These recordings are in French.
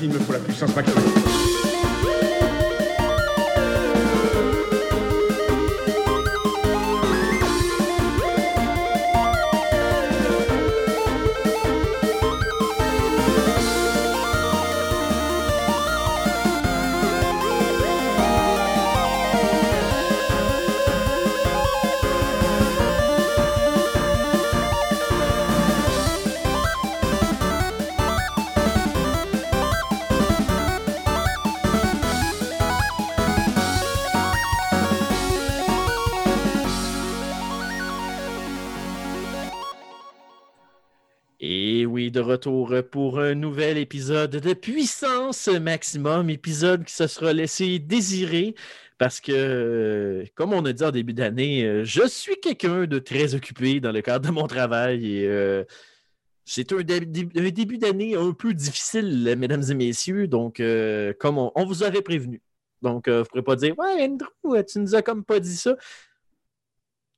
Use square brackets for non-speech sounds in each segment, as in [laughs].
Il me faut la puissance maximum. De retour pour un nouvel épisode de Puissance Maximum, épisode qui se sera laissé désirer parce que, euh, comme on a dit en début d'année, euh, je suis quelqu'un de très occupé dans le cadre de mon travail et euh, c'est un, dé- dé- un début d'année un peu difficile, mesdames et messieurs, donc comme on, vous avait prévenu. Donc, vous ne pourrez pas dire Ouais, Andrew, tu nous as comme pas dit ça.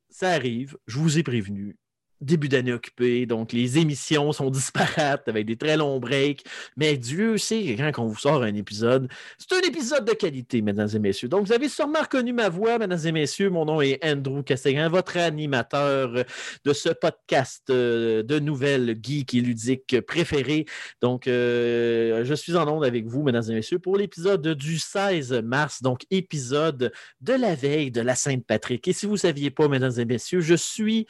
Ça arrive, je vous ai prévenu début d'année occupé, donc les émissions sont [laughs] disparates avec des très longs breaks, mais Dieu sait que quand on vous sort un épisode, c'est un épisode de qualité, mesdames et messieurs. Donc, vous avez sûrement reconnu ma voix, mesdames et messieurs. Mon nom est Andrew Castégan, votre animateur de ce podcast euh, de nouvelles geeks et ludiques préféré. Donc, euh, je suis en onde avec vous, mesdames et messieurs, pour l'épisode du 16 mars, donc épisode de la veille de la Sainte-Patrick. Et si vous ne saviez pas, mesdames et messieurs, je suis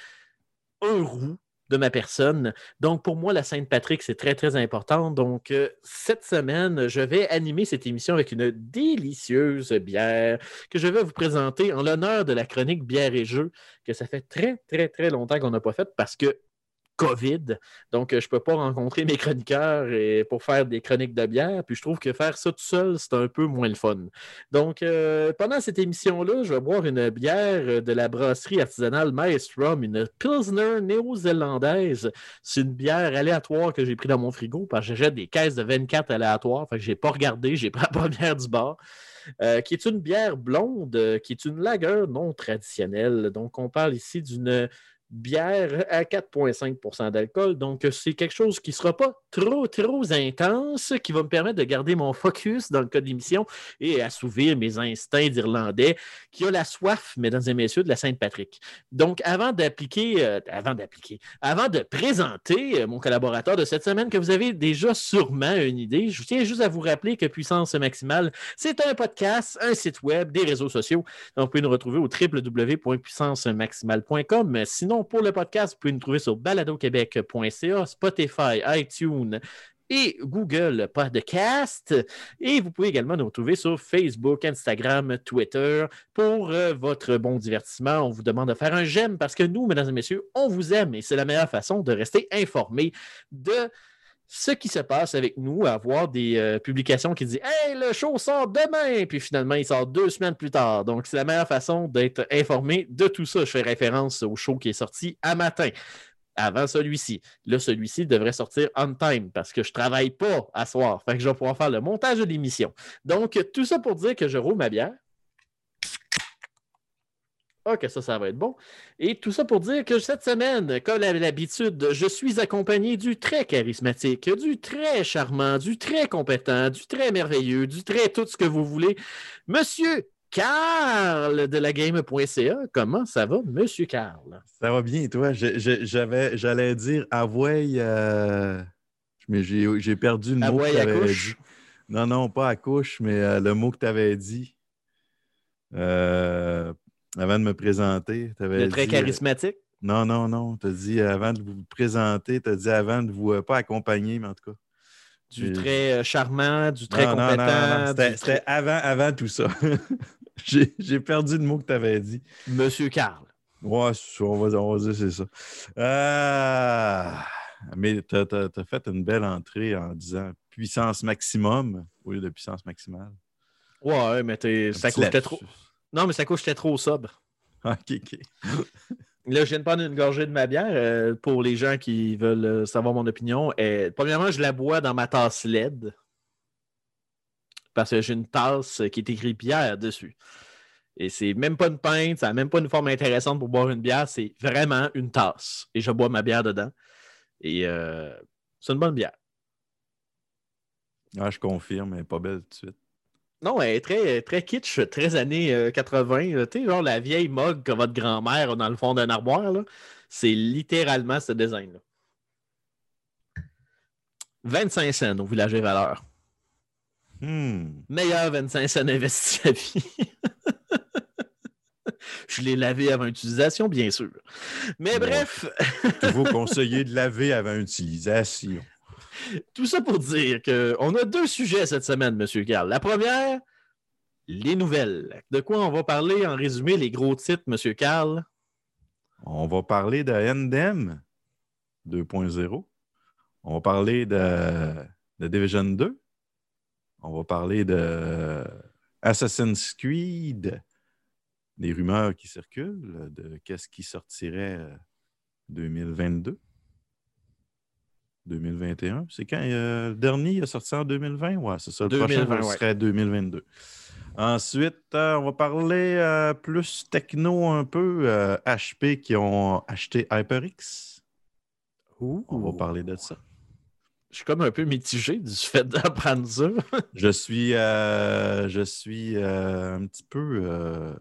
un roux de ma personne. Donc, pour moi, la Sainte-Patrick, c'est très, très important. Donc, euh, cette semaine, je vais animer cette émission avec une délicieuse bière que je vais vous présenter en l'honneur de la chronique Bière et Jeux, que ça fait très, très, très longtemps qu'on n'a pas faite parce que COVID. Donc, euh, je ne peux pas rencontrer mes chroniqueurs et- pour faire des chroniques de bière. Puis, je trouve que faire ça tout seul, c'est un peu moins le fun. Donc, euh, pendant cette émission-là, je vais boire une bière de la brasserie artisanale Maestrom, une Pilsner néo-zélandaise. C'est une bière aléatoire que j'ai pris dans mon frigo parce que j'achète des caisses de 24 aléatoires. Fait que je n'ai pas regardé, j'ai pris la première du bar. Euh, qui est une bière blonde, qui est une lager non traditionnelle. Donc, on parle ici d'une bière à 4,5% d'alcool. Donc, c'est quelque chose qui ne sera pas trop, trop intense, qui va me permettre de garder mon focus dans le cas de l'émission et assouvir mes instincts d'Irlandais qui a la soif, mesdames et messieurs, de la Sainte-Patrick. Donc, avant d'appliquer, euh, avant d'appliquer, avant de présenter euh, mon collaborateur de cette semaine, que vous avez déjà sûrement une idée, je tiens juste à vous rappeler que Puissance Maximale, c'est un podcast, un site web, des réseaux sociaux. Donc, vous pouvez nous retrouver au www.puissancemaximale.com. Sinon, pour le podcast, vous pouvez nous trouver sur baladoquebec.ca, Spotify, iTunes et Google Podcast. Et vous pouvez également nous retrouver sur Facebook, Instagram, Twitter pour euh, votre bon divertissement. On vous demande de faire un j'aime parce que nous, mesdames et messieurs, on vous aime et c'est la meilleure façon de rester informé de ce qui se passe avec nous, avoir des euh, publications qui disent Hey, le show sort demain, puis finalement, il sort deux semaines plus tard. Donc, c'est la meilleure façon d'être informé de tout ça. Je fais référence au show qui est sorti à matin, avant celui-ci. Là, celui-ci devrait sortir on time parce que je ne travaille pas à soir. Fait que je vais pouvoir faire le montage de l'émission. Donc, tout ça pour dire que je roule ma bière. Ah, que ça, ça va être bon. Et tout ça pour dire que cette semaine, comme à l'habitude, je suis accompagné du très charismatique, du très charmant, du très compétent, du très merveilleux, du très tout ce que vous voulez, Monsieur Carl de la game.ca. Comment ça va, Monsieur Carl? Ça va bien, toi? J'avais, j'allais dire Avoy, euh, mais j'ai, perdu le mot que à dit. Non, non, pas à couche, mais euh, le mot que tu avais dit euh, avant de me présenter. t'avais Le très dit, euh, charismatique? non, non, non. Tu as dit avant de vous présenter, tu as dit avant de vous, euh, pas accompagner, mais en tout cas. Du très euh, charmant, du très Non, compétent. non, non, C'était, très- avant, avant tout ça. [laughs] j'ai, j'ai perdu le mot que tu avais dit. Monsieur Carl. Ouais, on va, on va dire c'est ça. Ah, mais tu as, fait une belle entrée en disant puissance maximum. au lieu de puissance maximale. Ouais, mais t'es- ça coûtait trop. Non, mais ça coûtait trop sobre. Ok, ok. [laughs] Là, je viens de prendre une gorgée de ma bière euh, pour les gens qui veulent euh, savoir mon opinion. Euh, premièrement, je la bois dans ma tasse LED. Parce que j'ai une tasse qui est écrit bière dessus. Et c'est même pas une pinte, ça n'a même pas une forme intéressante pour boire une bière, c'est vraiment une tasse. Et je bois ma bière dedans. Et euh, c'est une bonne bière. Ah, je confirme, elle est pas belle tout de suite. Non, elle est très, très kitsch, très années euh, 80. là. Tu sais, genre la vieille mug que votre grand-mère a dans le fond d'un armoire. là. C'est littéralement ce design-là. 25 cents au village des valeurs. Hmm. Meilleur 25 cents investis à vie. [laughs] Je l'ai lavé avant utilisation, bien sûr. Mais Bon. bref, Toujours [laughs] conseillé de laver avant utilisation. [laughs] tout ça pour dire qu'on a deux sujets cette semaine, M. Carl. La première, les nouvelles. De quoi on va parler en résumé, les gros titres, M. Carl? On va parler de Endem 2.0. On va parler de, de Division 2. On va parler de Assassin's Creed, des rumeurs qui circulent, de qu'est-ce qui sortirait euh, 2022. 2021. C'est quand euh, le dernier il est sorti en 2020? Ouais, c'est ça. Le 2020, prochain ouais. serait 2022. Ensuite, euh, on va parler euh, plus techno un peu. euh, HP qui ont acheté HyperX. On va parler de ça. Je suis comme un peu mitigé du [laughs] fait d'apprendre ça. Je suis, euh, je suis euh, un petit peu.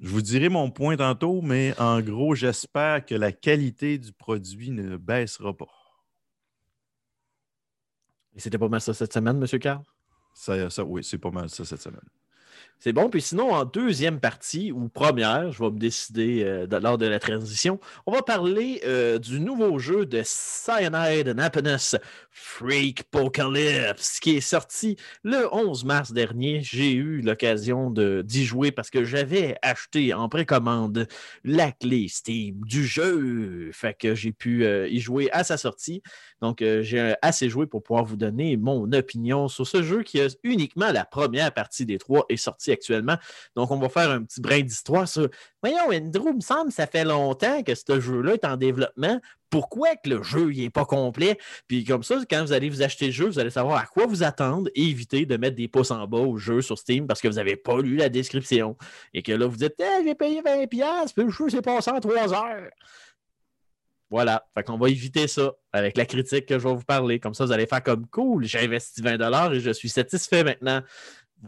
Je vous dirai mon point tantôt, mais en gros, j'espère que la qualité du produit ne baissera pas. Et c'était pas mal ça cette semaine, M. Carl? Ça, ça, oui, c'est pas mal ça cette semaine. C'est bon. Puis sinon, en deuxième partie ou première, je vais me décider euh, lors de la transition, on va parler euh, du nouveau jeu de Cyanide and Happiness, Freak Apocalypse, qui est sorti le 11 mars dernier. J'ai eu l'occasion d'y jouer parce que j'avais acheté en précommande la clé Steam du jeu. Fait que j'ai pu euh, y jouer à sa sortie. Donc, euh, j'ai assez joué pour pouvoir vous donner mon opinion sur ce jeu qui a uniquement la première partie des trois est sortie actuellement. Donc, on va faire un petit brin d'histoire sur. Voyons, Andrew, il me semble ça fait longtemps que ce jeu-là est en développement. Pourquoi que le jeu n'est pas complet? Puis comme ça, quand vous allez vous acheter le jeu, vous allez savoir à quoi vous attendre et éviter de mettre des pouces en bas au jeu sur Steam parce que vous n'avez pas lu la description. Et que là, vous dites Eh, j'ai payé 20$, puis le jeu s'est passé en 3 heures. Voilà. Fait qu'on va éviter ça avec la critique que je vais vous parler. Comme ça, vous allez faire comme cool, j'ai investi 20$ et je suis satisfait maintenant.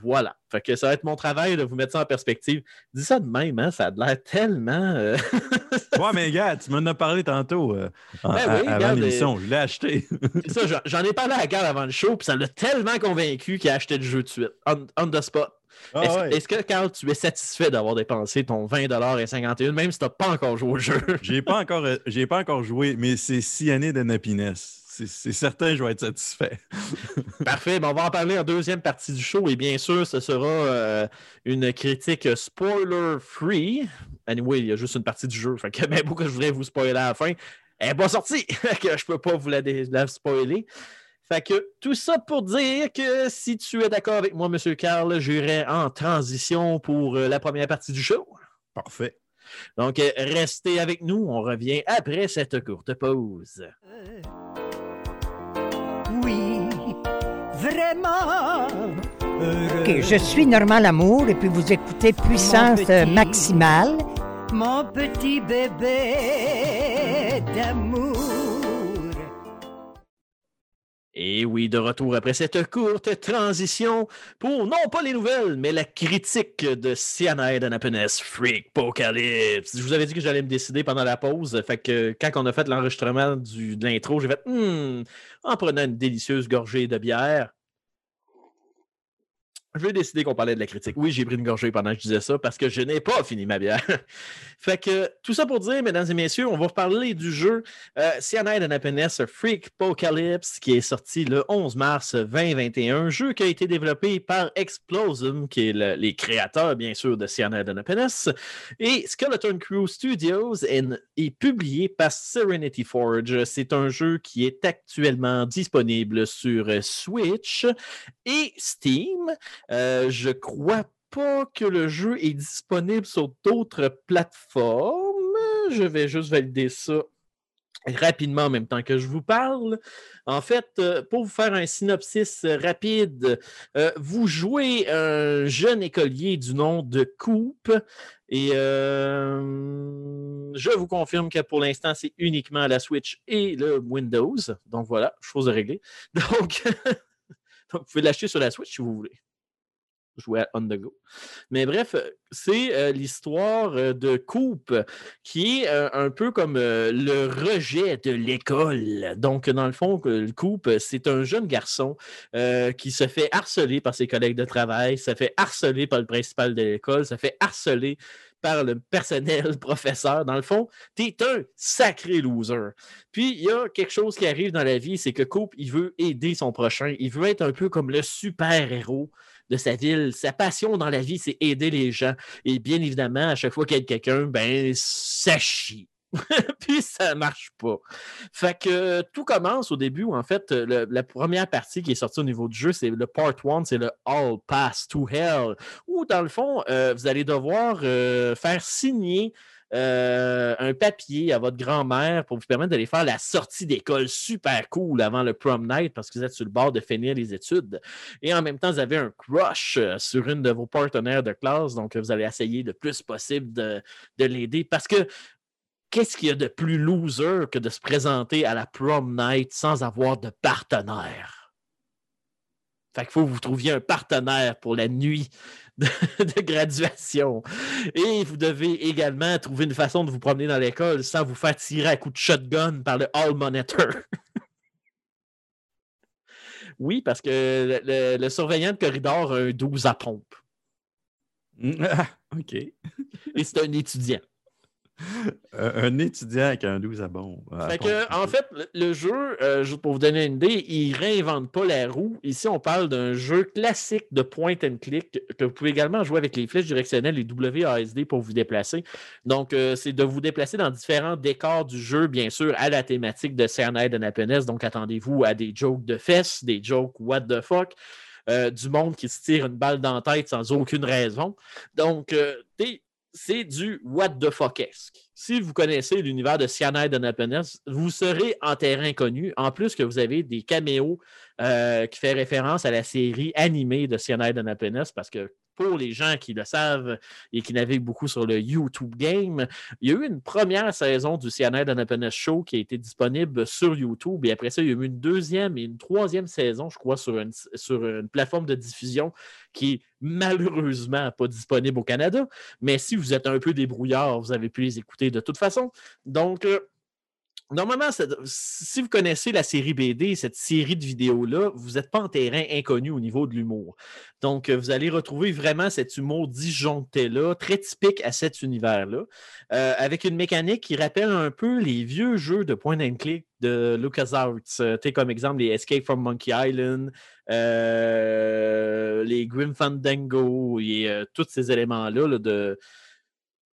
Voilà. Fait que ça va être mon travail de vous mettre ça en perspective. Dis ça de même, hein? Ça a l'air tellement. euh, [laughs] Ouais, mais gars, tu m'en as parlé tantôt euh, en- Ben oui, avant regarde, l'émission. Je l'ai acheté. [laughs] Ça, j'en- ai parlé à Carl avant le show, puis ça l'a tellement convaincu qu'il a acheté le jeu de suite, on, on the spot. Ah Est-ce ouais. que, Carl, tu es satisfait d'avoir dépensé ton 20$ et 51$, même si tu n'as pas encore joué au jeu? [laughs] J'ai pas encore, euh, j'ai pas encore joué, mais c'est six années de happiness. C'est certain, je vais être satisfait. [laughs] Parfait, ben on va en parler en deuxième partie du show, et bien sûr, ce sera euh, une critique spoiler-free. Anyway, il y a juste une partie du jeu, fait que [laughs] même que je voudrais vous spoiler à la fin, elle n'est pas sortie, je peux pas vous la, la spoiler. Fait que tout ça pour dire que si tu es d'accord avec moi, M. Carl, j'irai en transition pour euh, la première partie du show. Parfait. Donc, euh, restez avec nous. On revient après cette courte pause. Oui, vraiment. Ok, je suis Normand Lamour et puis vous écoutez Puissance petit. euh, Maximale. Mon petit bébé d'amour. Et oui, de retour après cette courte transition pour non pas les nouvelles, mais la critique de Cyanide and Happiness Freak Apocalypse. Je vous avais dit que j'allais me décider pendant la pause. Fait que quand on a fait l'enregistrement de l'intro, j'ai fait Hmm, en prenant une délicieuse gorgée de bière. Je vais décider qu'on parlait de la critique. Oui, j'ai pris une gorgée pendant que je disais ça parce que je n'ai pas fini ma bière. [laughs] fait que tout ça pour dire, mesdames et messieurs, on va parler du jeu euh, Cyanide and Happiness Freak Apocalypse qui est sorti le 11 mars 2021. Jeu qui a été développé par Explosum, qui est le- les créateurs, bien sûr, de Cyanide and Happiness, et Skeleton Crew Studios et est publié par Serenity Forge. C'est un jeu qui est actuellement disponible sur euh, Switch et Steam. Euh, je crois pas que le jeu est disponible sur d'autres plateformes. Je vais juste valider ça rapidement en même temps que je vous parle. En fait, euh, pour vous faire un synopsis euh, rapide, euh, vous jouez un jeune écolier du nom de Coupe et je vous confirme que pour l'instant, c'est uniquement la Switch et le Windows. Donc voilà, chose à régler. [laughs] Donc, vous pouvez l'acheter sur la Switch si vous voulez jouer à On The Go. Mais bref, euh, c'est euh, l'histoire euh, de Coupe qui est un peu comme le rejet de l'école. Donc, dans le fond, Coupe, c'est un jeune garçon qui se fait harceler par ses collègues de travail, se fait harceler par le principal de l'école, se fait harceler par le personnel [laughs] professeur. Dans le fond, tu es un sacré loser. Puis, il y a quelque chose qui arrive dans la vie, c'est que Coupe, il veut aider son prochain. Il veut être un peu comme le super-héros de sa ville. Sa passion dans la vie, c'est aider les gens. Et bien évidemment, à chaque fois qu'il y a quelqu'un, ben, ça chie. [laughs] Puis ça marche pas. Fait que euh, tout commence au début où, en fait, euh, la première partie qui est sortie au niveau du jeu, c'est le part 1, c'est le All Pass to Hell, où dans le fond, euh, vous allez devoir faire signer euh, un papier à votre grand-mère pour vous permettre d'aller faire la sortie d'école super cool avant le prom night parce que vous êtes sur le bord de finir les études. Et en même temps, vous avez un crush euh, sur une de vos partenaires de classe, donc vous allez essayer le plus possible de, de l'aider parce que qu'est-ce qu'il y a de plus loser que de se présenter à la prom night sans avoir de partenaire? Fait qu'il faut que vous trouviez un partenaire pour la nuit de, [laughs] de graduation. Et vous devez également trouver une façon de vous promener dans l'école sans vous faire tirer à coups de shotgun par le hall monitor. [laughs] oui, parce que le, le- le surveillant de corridor a un 12 à pompe. OK. Et c'est un étudiant. Un, étudiant avec un 12 à bombe. à Fait pompe, que, en fait, le, jeu, euh, juste pour vous donner une idée, il ne réinvente pas la roue. Ici, on parle d'un jeu classique de point and click que vous pouvez également jouer avec les flèches directionnelles et WASD pour vous déplacer. Donc, euh, c'est de vous déplacer dans différents décors du jeu, bien sûr, à la thématique de Cyanide and Happiness. Donc, attendez-vous à des jokes de fesses, des jokes what the fuck. euh, du monde qui se tire une balle dans la tête sans aucune raison. Donc, euh, t'es- c'est du what the fuck-esque. Si vous connaissez l'univers de Cyanide and vous serez en terrain connu. En plus que vous avez des caméos euh, qui fait référence à la série animée de Cyanide and parce que pour les gens qui le savent et qui naviguent beaucoup sur le YouTube Game, il y a eu une première saison du Cyanide and Show qui a été disponible sur YouTube. Et après ça, il y a eu une deuxième et une troisième saison, je crois, sur une, sur une plateforme de diffusion qui est malheureusement pas disponible au Canada. Mais si vous êtes un peu débrouillard, vous avez pu les écouter de toute façon. Donc, euh, normalement, si vous connaissez la série BD, cette série de vidéos-là, vous n'êtes pas en terrain inconnu au niveau de l'humour. Donc, euh, vous allez retrouver vraiment cet humour disjoncté-là, très typique à cet univers-là, euh, avec une mécanique qui rappelle un peu les vieux jeux de point and click de LucasArts. Euh, comme exemple, les Escape from Monkey Island, euh, les Grim Fandango et tous ces éléments-là là, de,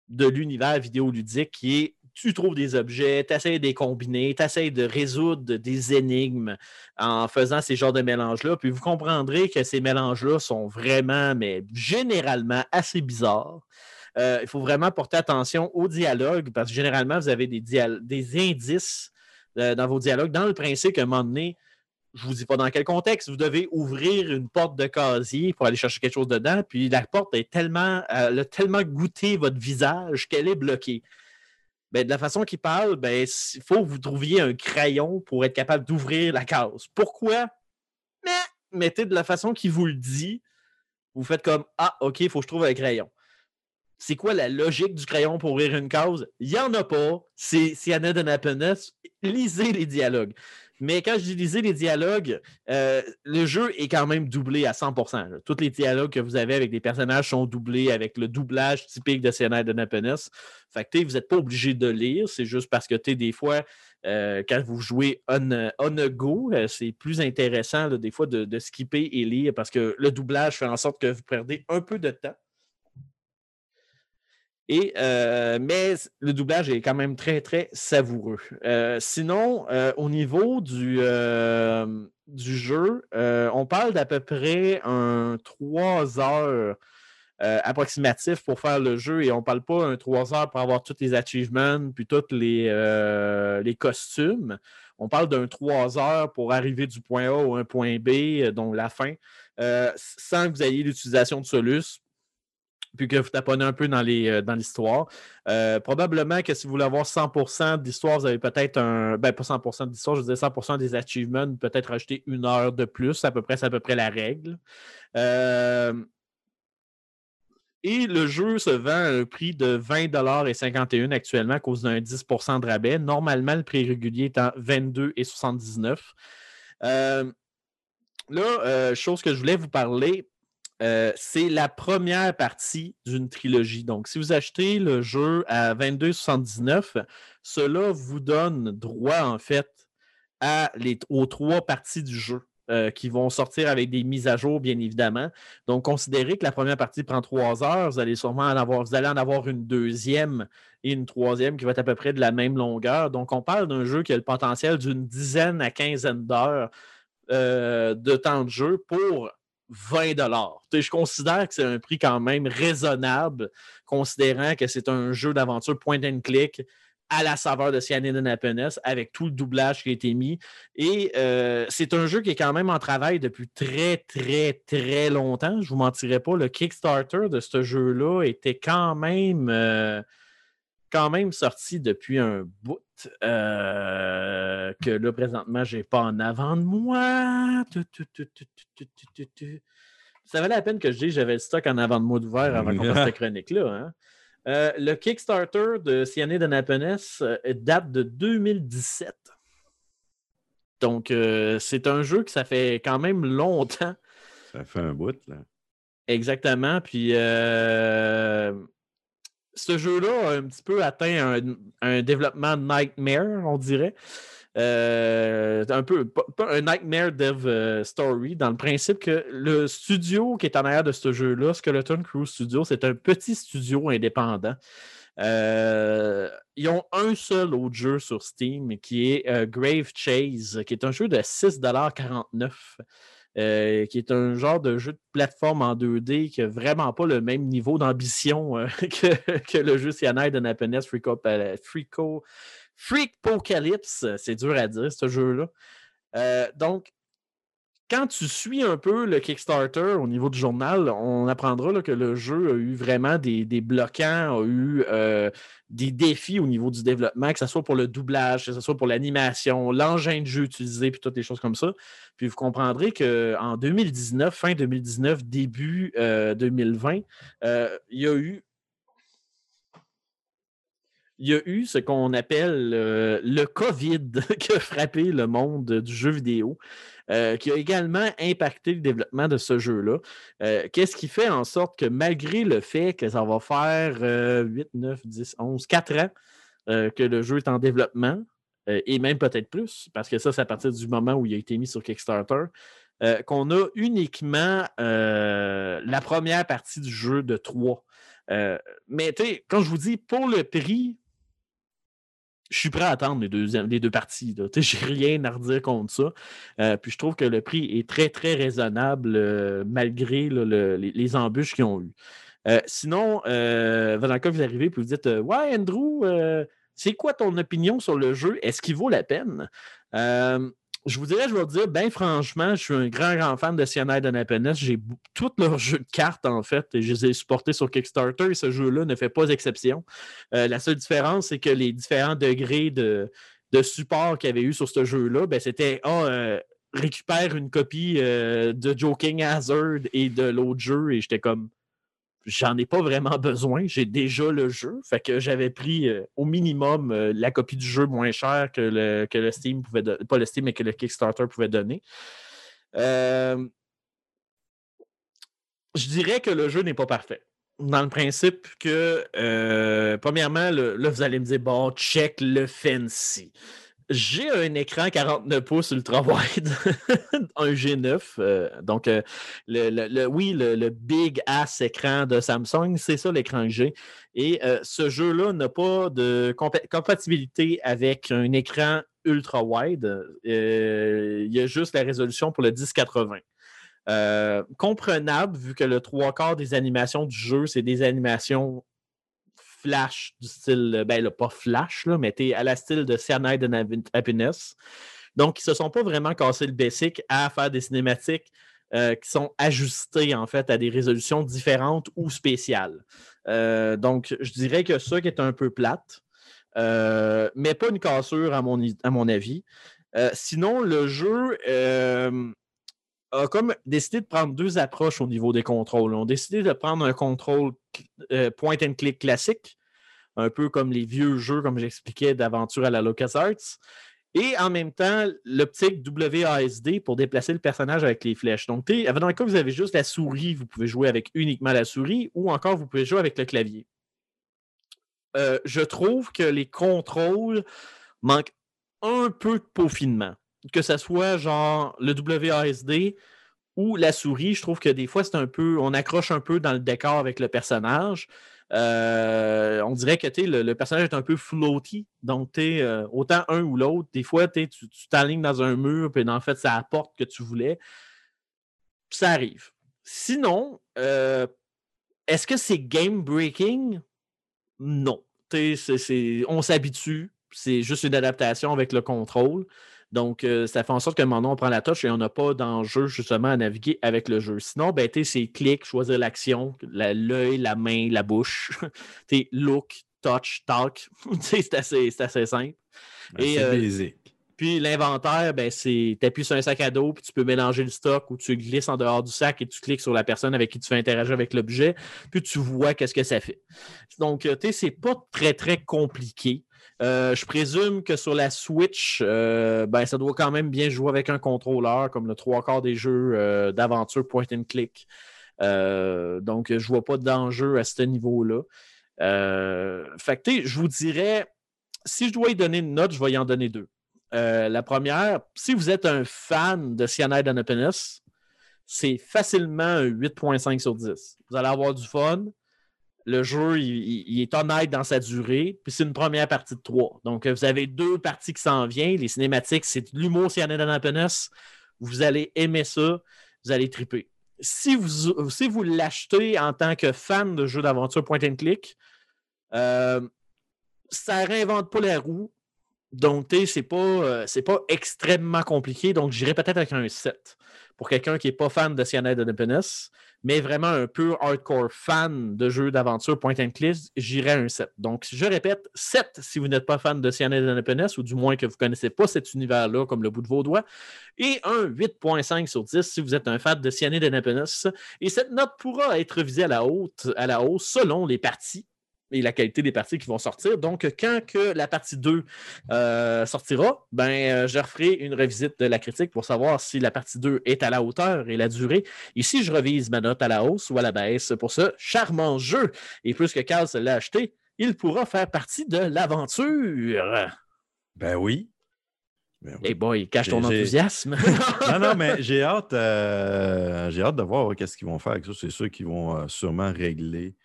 de l'univers vidéoludique qui est tu trouves des objets, tu essaies de les combiner, tu essaies de résoudre des énigmes en faisant ces genres de mélanges-là. Puis vous comprendrez que ces mélanges-là sont vraiment, mais généralement assez bizarres. Euh, il faut vraiment porter attention au dialogue parce que généralement, vous avez des, indices euh, dans vos dialogues, dans le principe qu'à un moment donné, je ne vous dis pas dans quel contexte, vous devez ouvrir une porte de casier pour aller chercher quelque chose dedans, puis la porte est tellement, elle a tellement goûté votre visage qu'elle est bloquée. Ben, de la façon qu'il parle, ben, il faut que vous trouviez un crayon pour être capable d'ouvrir la case. Pourquoi? Mais mettez de la façon qu'il vous le dit. Vous faites comme Ah, OK, il faut que je trouve un crayon. C'est quoi la logique du crayon pour ouvrir une case? Il n'y en a pas. C'est Cyanide and Happiness. Lisez les dialogues. Mais quand je disais les dialogues, euh, le jeu est quand même doublé à 100%. là. Tous les dialogues que vous avez avec des personnages sont doublés avec le doublage typique de Scénario de Napenes. Fait vous n'êtes pas obligé de lire, c'est juste parce que des fois, euh, quand vous jouez on, a go, euh, c'est plus intéressant des fois de, de skipper et lire parce que le doublage fait en sorte que vous perdez un peu de temps. Euh, mais le doublage est quand même très, très savoureux. Euh, sinon, euh, au niveau du, du jeu, on parle d'à peu près un 3 heures approximatif pour faire le jeu et on ne parle pas un 3 heures pour avoir tous les achievements puis tous les, les costumes. On parle d'un 3 heures pour arriver du point A au point B, donc la fin, sans que vous ayez l'utilisation de Solus puis que vous taponnez un peu dans euh, l'histoire. Euh, probablement que si vous voulez avoir 100% d'histoire, vous avez peut-être un. Ben, pas 100% d'histoire, je dire 100% des achievements, peut-être rajouter une heure de plus. À peu près, c'est à peu près la règle. Euh, et le jeu se vend à un prix de 20,51 actuellement à cause d'un 10% de rabais. Normalement, le prix régulier est en 22,79 euh, Là, chose que je voulais vous parler, euh, c'est la première partie d'une trilogie. Donc, si vous achetez le jeu à 22,79, cela vous donne droit, en fait, aux trois parties du jeu euh, qui vont sortir avec des mises à jour, bien évidemment. Donc, considérez que la première partie prend trois heures. Vous allez sûrement en avoir, vous allez en avoir une deuxième et une troisième qui va être à peu près de la même longueur. Donc, on parle d'un jeu qui a le potentiel d'une dizaine à quinzaine d'heures euh, de temps de jeu pour 20 dollars. Je considère que c'est un prix quand même raisonnable, considérant que c'est un jeu d'aventure point and click à la saveur de Cyanide and Happiness avec tout le doublage qui a été mis. Et euh, c'est un jeu qui est quand même en travail depuis très, très, très longtemps. Je ne vous mentirai pas, le Kickstarter de ce jeu-là était quand même, euh, quand même sorti depuis un bout euh, que là, présentement, j'ai pas en avant de moi. Ça valait la peine que je dise j'avais le stock en avant de moi d'ouvert avant qu'on fasse [laughs] cette chronique-là. Hein. Euh, le Kickstarter de Cyanide de Napeness euh, date de 2017. Donc, c'est un jeu que ça fait quand même longtemps. Ça fait un bout, là. Exactement. Puis, ce jeu-là a un petit peu atteint un, développement nightmare, on dirait. Euh, un peu, pas, un nightmare dev euh, story, dans le principe que le studio qui est en arrière de ce jeu-là, Skeleton Crew Studio, c'est un petit studio indépendant. Euh, ils ont un seul autre jeu sur Steam qui est Grave Chase, qui est un jeu de 6,49$. Euh, qui est un genre de jeu de plateforme en 2D qui n'a vraiment pas le même niveau d'ambition euh, [laughs] que, le jeu Cyanide de Happiness Freako, euh. C'est dur à dire, ce jeu-là. Donc, quand tu suis un peu le Kickstarter au niveau du journal, on apprendra que le jeu a eu vraiment des, bloquants, a eu euh, des défis au niveau du développement, que ce soit pour le doublage, que ce soit pour l'animation, l'engin de jeu utilisé, puis toutes les choses comme ça. Puis vous comprendrez qu'en 2019, fin 2019, début euh, 2020, euh, il y a eu il y a eu ce qu'on appelle euh, le COVID [laughs] qui a frappé le monde du jeu vidéo, euh, qui a également impacté le développement de ce jeu-là. Euh, Qu'est-ce qui fait en sorte que malgré le fait que ça va faire euh, 8, 9, 10, 11, 4 ans euh, que le jeu est en développement, et même peut-être plus, parce que ça, c'est à partir du moment où il a été mis sur Kickstarter, qu'on a uniquement la première partie du jeu de 3. Euh, mais tu sais, quand je vous dis pour le prix, je suis prêt à attendre les deux, parties. [laughs] Je n'ai rien à redire contre ça. Euh, puis je trouve que le prix est très, très raisonnable euh, malgré les, embûches qu'ils ont eues. Euh, sinon, que vous arrivez et vous dites Ouais, Andrew, c'est quoi ton opinion sur le jeu? Est-ce qu'il vaut la peine? Je vous dirais, je vais vous dire, ben franchement, je suis un grand, grand fan de Cyanide and Happiness. J'ai tous leurs jeux de cartes, en fait, et je les ai supportés sur Kickstarter, et ce jeu-là ne fait pas exception. Euh, la seule différence, c'est que les différents degrés de, de support qu'il y avait eu sur ce jeu-là, ben, c'était Ah, euh, récupère une copie euh, de Joking Hazard et de l'autre jeu, et j'étais comme j'en ai pas vraiment besoin. J'ai déjà le jeu. Fait que j'avais pris euh, au minimum euh, la copie du jeu moins chère que le, que le Steam pouvait donner. Pas le Steam, mais que le Kickstarter pouvait donner. Euh, je dirais que le jeu n'est pas parfait. Dans le principe que, premièrement, là, vous allez me dire, bon, check le fancy. J'ai un écran 49 pouces ultra wide, [laughs] un G9. euh, donc, euh, le, oui, le, big ass écran de Samsung, c'est ça l'écran que j'ai. Et euh, ce jeu-là n'a pas de compa- compatibilité avec un écran ultra wide. Euh, il y a juste la résolution pour le 1080. Euh, comprenable, vu que le trois quarts des animations du jeu, c'est des animations flash du style, ben là, pas flash, là, mais t'es à la style de Cyanide and Happin- Happiness. Donc, ils se sont pas vraiment cassés le basic à faire des cinématiques euh, qui sont ajustées en fait à des résolutions différentes ou spéciales. Euh, donc, je dirais que ça qui est un peu plate, euh, mais pas une cassure à mon, à mon avis. Euh, sinon, le jeu euh, a comme décidé de prendre deux approches au niveau des contrôles. On a décidé de prendre un contrôle euh, point and click classique, un peu comme les vieux jeux, comme j'expliquais, d'aventure à la LucasArts. Et en même temps, l'optique WASD pour déplacer le personnage avec les flèches. Donc, dans le cas où vous avez juste la souris, vous pouvez jouer avec uniquement la souris ou encore vous pouvez jouer avec le clavier. Euh, je trouve que les contrôles manquent un peu de peaufinement. Que ce soit genre le WASD ou la souris, je trouve que des fois, c'est un peu. On accroche un peu dans le décor avec le personnage. Euh, on dirait que le, le personnage est un peu floaty. Donc, es autant un ou l'autre. Des fois, tu t'alignes dans un mur, puis en fait, ça apporte que tu voulais. Ça arrive. Sinon, euh, est-ce que c'est game breaking? Non. On s'habitue. C'est juste une adaptation avec le contrôle. Donc, euh, ça fait en sorte que maintenant, on prend la touche et on n'a pas d'enjeu justement à naviguer avec le jeu. Sinon, ben, tu sais, c'est clic, choisir l'action, la- l'œil, la main, la bouche. [laughs] Tu sais, look, touch, talk. [laughs] Tu sais, c'est assez, assez simple. Et, C'est euh, basic. Puis l'inventaire, ben, c'est tu appuies sur un sac à dos, puis tu peux mélanger le stock ou tu glisses en dehors du sac et tu cliques sur la personne avec qui tu fais interagir avec l'objet, puis tu vois qu'est-ce que ça fait. Donc, euh, tu sais, c'est pas très, très compliqué. Euh, je présume que sur la Switch, euh, ben, ça doit quand même bien jouer avec un contrôleur, comme le trois quarts des jeux euh, d'aventure point and click. Donc, je vois pas d'enjeu à ce niveau-là. Fait je vous dirais, si je dois y donner une note, je vais y en donner deux. La première, si vous êtes un fan de Cyanide and Happiness, c'est facilement un 8.5 sur 10. Vous allez avoir du fun. Le jeu, il, est honnête dans sa durée. Puis c'est une première partie de trois. Donc, euh, vous avez deux parties qui s'en viennent. Les cinématiques, c'est de l'humour Cyanide and Happiness. Vous allez aimer ça. Vous allez triper. Si vous, si l'achetez en tant que fan de jeux d'aventure point and click, euh, ça réinvente pas la roue. Donc, c'est pas, euh, pas extrêmement compliqué. Donc, j'irais peut-être avec un 7. Pour quelqu'un qui n'est pas fan de Cyanide and Happiness, mais vraiment un peu hardcore fan de jeux d'aventure point and click, j'irais un 7. Donc, je répète, 7 si vous n'êtes pas fan de Cyanide and Happiness, ou du moins que vous ne connaissez pas cet univers-là comme le bout de vos doigts, et un 8.5 sur 10 si vous êtes un fan de Cyanide and Happiness. Et cette note pourra être révisée à la, haute, à la hausse selon les parties et la qualité des parties qui vont sortir. Donc, quand que la partie 2 euh, sortira, ben, euh, je referai une revisite de la critique pour savoir si la partie 2 est à la hauteur et la durée. Et si je revise ma note à la hausse ou à la baisse pour ce charmant jeu, et plus que Carl se l'a acheté, il pourra faire partie de l'aventure. Ben oui. Ben oui. Eh boy, cache ton enthousiasme. [laughs] non, non, mais [laughs] j'ai hâte, euh, j'ai hâte de voir qu'est-ce qu'ils vont faire avec ça. C'est sûr qu'ils vont sûrement régler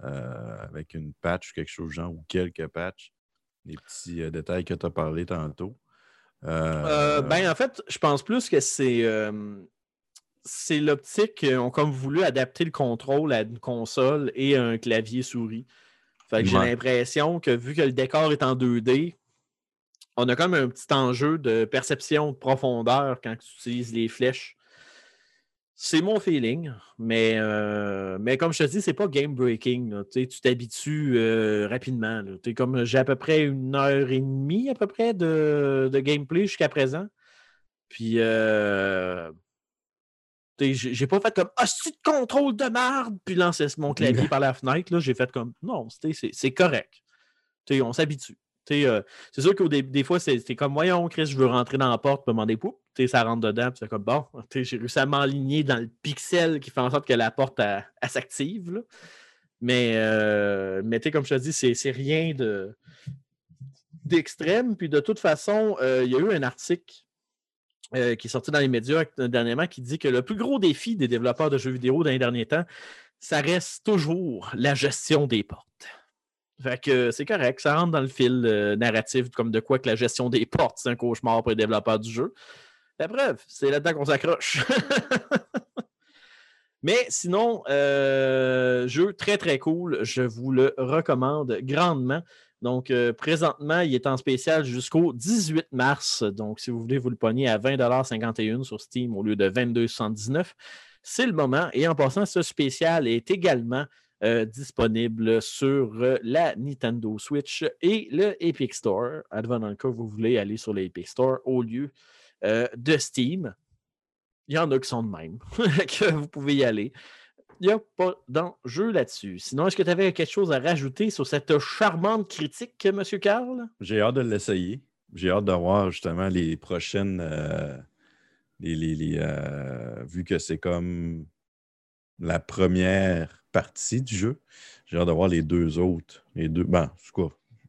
avec une patch ou quelque chose genre ou quelques patchs. Les petits euh, détails que tu as parlé tantôt. Euh, Euh, ben, en fait, je pense plus que c'est euh, c'est l'optique qu'ils ont comme voulu adapter le contrôle à une console et à un clavier souris. Fait que j'ai l'impression que vu que le décor est en 2D, on a comme un petit enjeu de perception de profondeur quand tu utilises les flèches. C'est mon feeling, mais, euh, mais comme je te dis, c'est pas game breaking. là. Tu t'habitues euh, rapidement. là. Comme j'ai à peu près une heure et demie à peu près de, de gameplay jusqu'à présent. Puis euh, J'ai pas fait comme Ah, c'est de contrôle de merde, puis lancer mon clavier [laughs] par la fenêtre. J'ai fait comme Non, c'est c'est correct. T'sais, on s'habitue. Euh, c'est sûr que des, fois, c'est comme Voyons, Chris, je veux rentrer dans la porte, puis demander Poup, ça rentre dedans, puis c'est comme Bon, [laughs] j'ai réussi à m'enligner dans le pixel qui fait en sorte que la porte s'active. Mais, euh, comme je te dis, c'est rien de d'extrême. Puis de toute façon, euh, il y a eu un article qui est sorti dans les médias dernièrement qui dit que le plus gros défi des développeurs de jeux vidéo dans les derniers temps, ça reste toujours la gestion des portes. Fait que euh, c'est correct, ça rentre dans le fil euh, narratif comme de quoi que la gestion des portes, c'est un cauchemar pour les développeurs du jeu. La preuve, c'est là-dedans qu'on s'accroche. [laughs] Mais sinon, euh, jeu très très cool, je vous le recommande grandement. Donc, présentement, il est en spécial jusqu'au 18 mars. Donc, si vous voulez vous le pogner à 20,51$ sur Steam au lieu de 22,79$, c'est le moment. Et en passant, ce spécial est également euh, disponible sur euh, la Nintendo Switch et le Epic Store. Advenant dans vous voulez aller sur l'Epic Store au lieu euh, de Steam. Il y en a qui sont de même. [laughs] que vous pouvez y aller. Il n'y a pas d'enjeu là-dessus. Sinon, est-ce que tu avais quelque chose à rajouter sur cette charmante critique, M. Carl? J'ai hâte de l'essayer. J'ai hâte de voir justement les prochaines. vu que c'est comme la première partie du jeu, j'ai hâte de voir les deux autres. Les deux. Ben?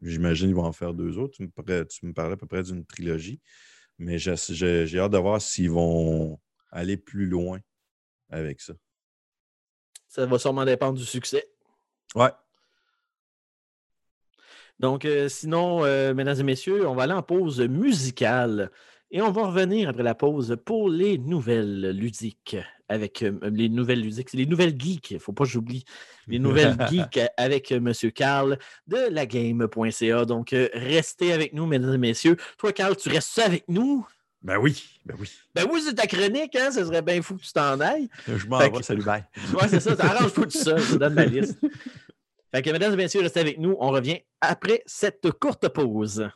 J'imagine qu'ils vont en faire deux autres. Tu me, parlais- tu me parlais à peu près d'une trilogie. Mais j'ai hâte de voir s'ils vont aller plus loin avec ça. Ça va sûrement dépendre du succès. Ouais. Donc, euh, sinon, euh, mesdames et messieurs, on va aller en pause musicale et on va revenir après la pause pour les nouvelles ludiques. Avec euh, les nouvelles ludiques, c'est les nouvelles geeks, il ne faut pas que j'oublie. Les [laughs] nouvelles geeks avec euh, M. Carl de la game.ca. Donc, euh, restez avec nous, mesdames et messieurs. Toi, Carl, tu restes avec nous? Ben oui, ben oui. Ben oui, c'est ta chronique, hein? Ce serait bien fou que tu t'en ailles. Je m'en vais, que- salut, bye. [laughs] Ouais, c'est ça. Arrange-toi tout ça. Je te donne ma liste. [laughs] Fait que, mesdames et messieurs, restez avec nous. On revient après cette courte pause.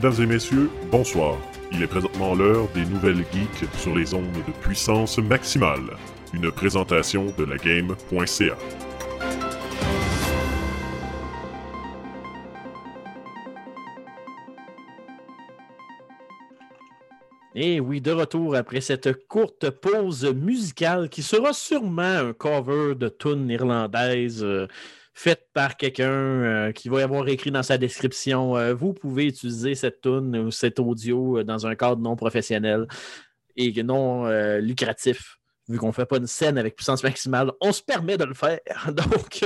Mesdames et messieurs, bonsoir. Il est présentement l'heure des nouvelles geeks sur les ondes de puissance maximale. Une présentation de la game.ca. Et oui, de retour après cette courte pause musicale qui sera sûrement un cover de tune irlandaise euh, faite par quelqu'un euh, qui va y avoir écrit dans sa description. euh, vous pouvez utiliser cette tune ou cet audio euh, dans un cadre non professionnel et non lucratif. Vu qu'on ne fait pas une scène avec puissance maximale, on se permet de le faire. [laughs] Donc,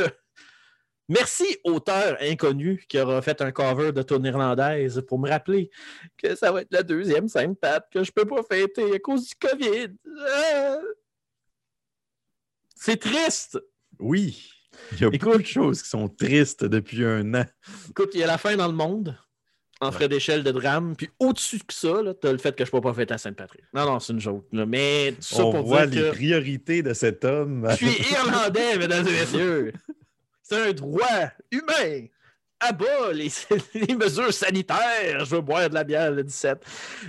merci auteur inconnu qui aura fait un cover de tune irlandaise pour me rappeler que ça va être la deuxième Sainte-Pat que je peux pas fêter à cause du COVID. Ah! C'est triste. Oui. Il y a beaucoup de choses qui sont tristes depuis un an. Écoute, il y a la fin dans le monde en frais d'échelle de drame, puis au-dessus de ça, tu as le fait que je ne peux pas fêter à Sainte-Patrick. Non, non, c'est une joke. là. Mais tout ça On pour voit dire les que priorités de cet homme. je suis irlandais, mesdames et messieurs. C'est un droit humain. À bas [laughs] les, mesures sanitaires. Je veux boire de la bière le 17.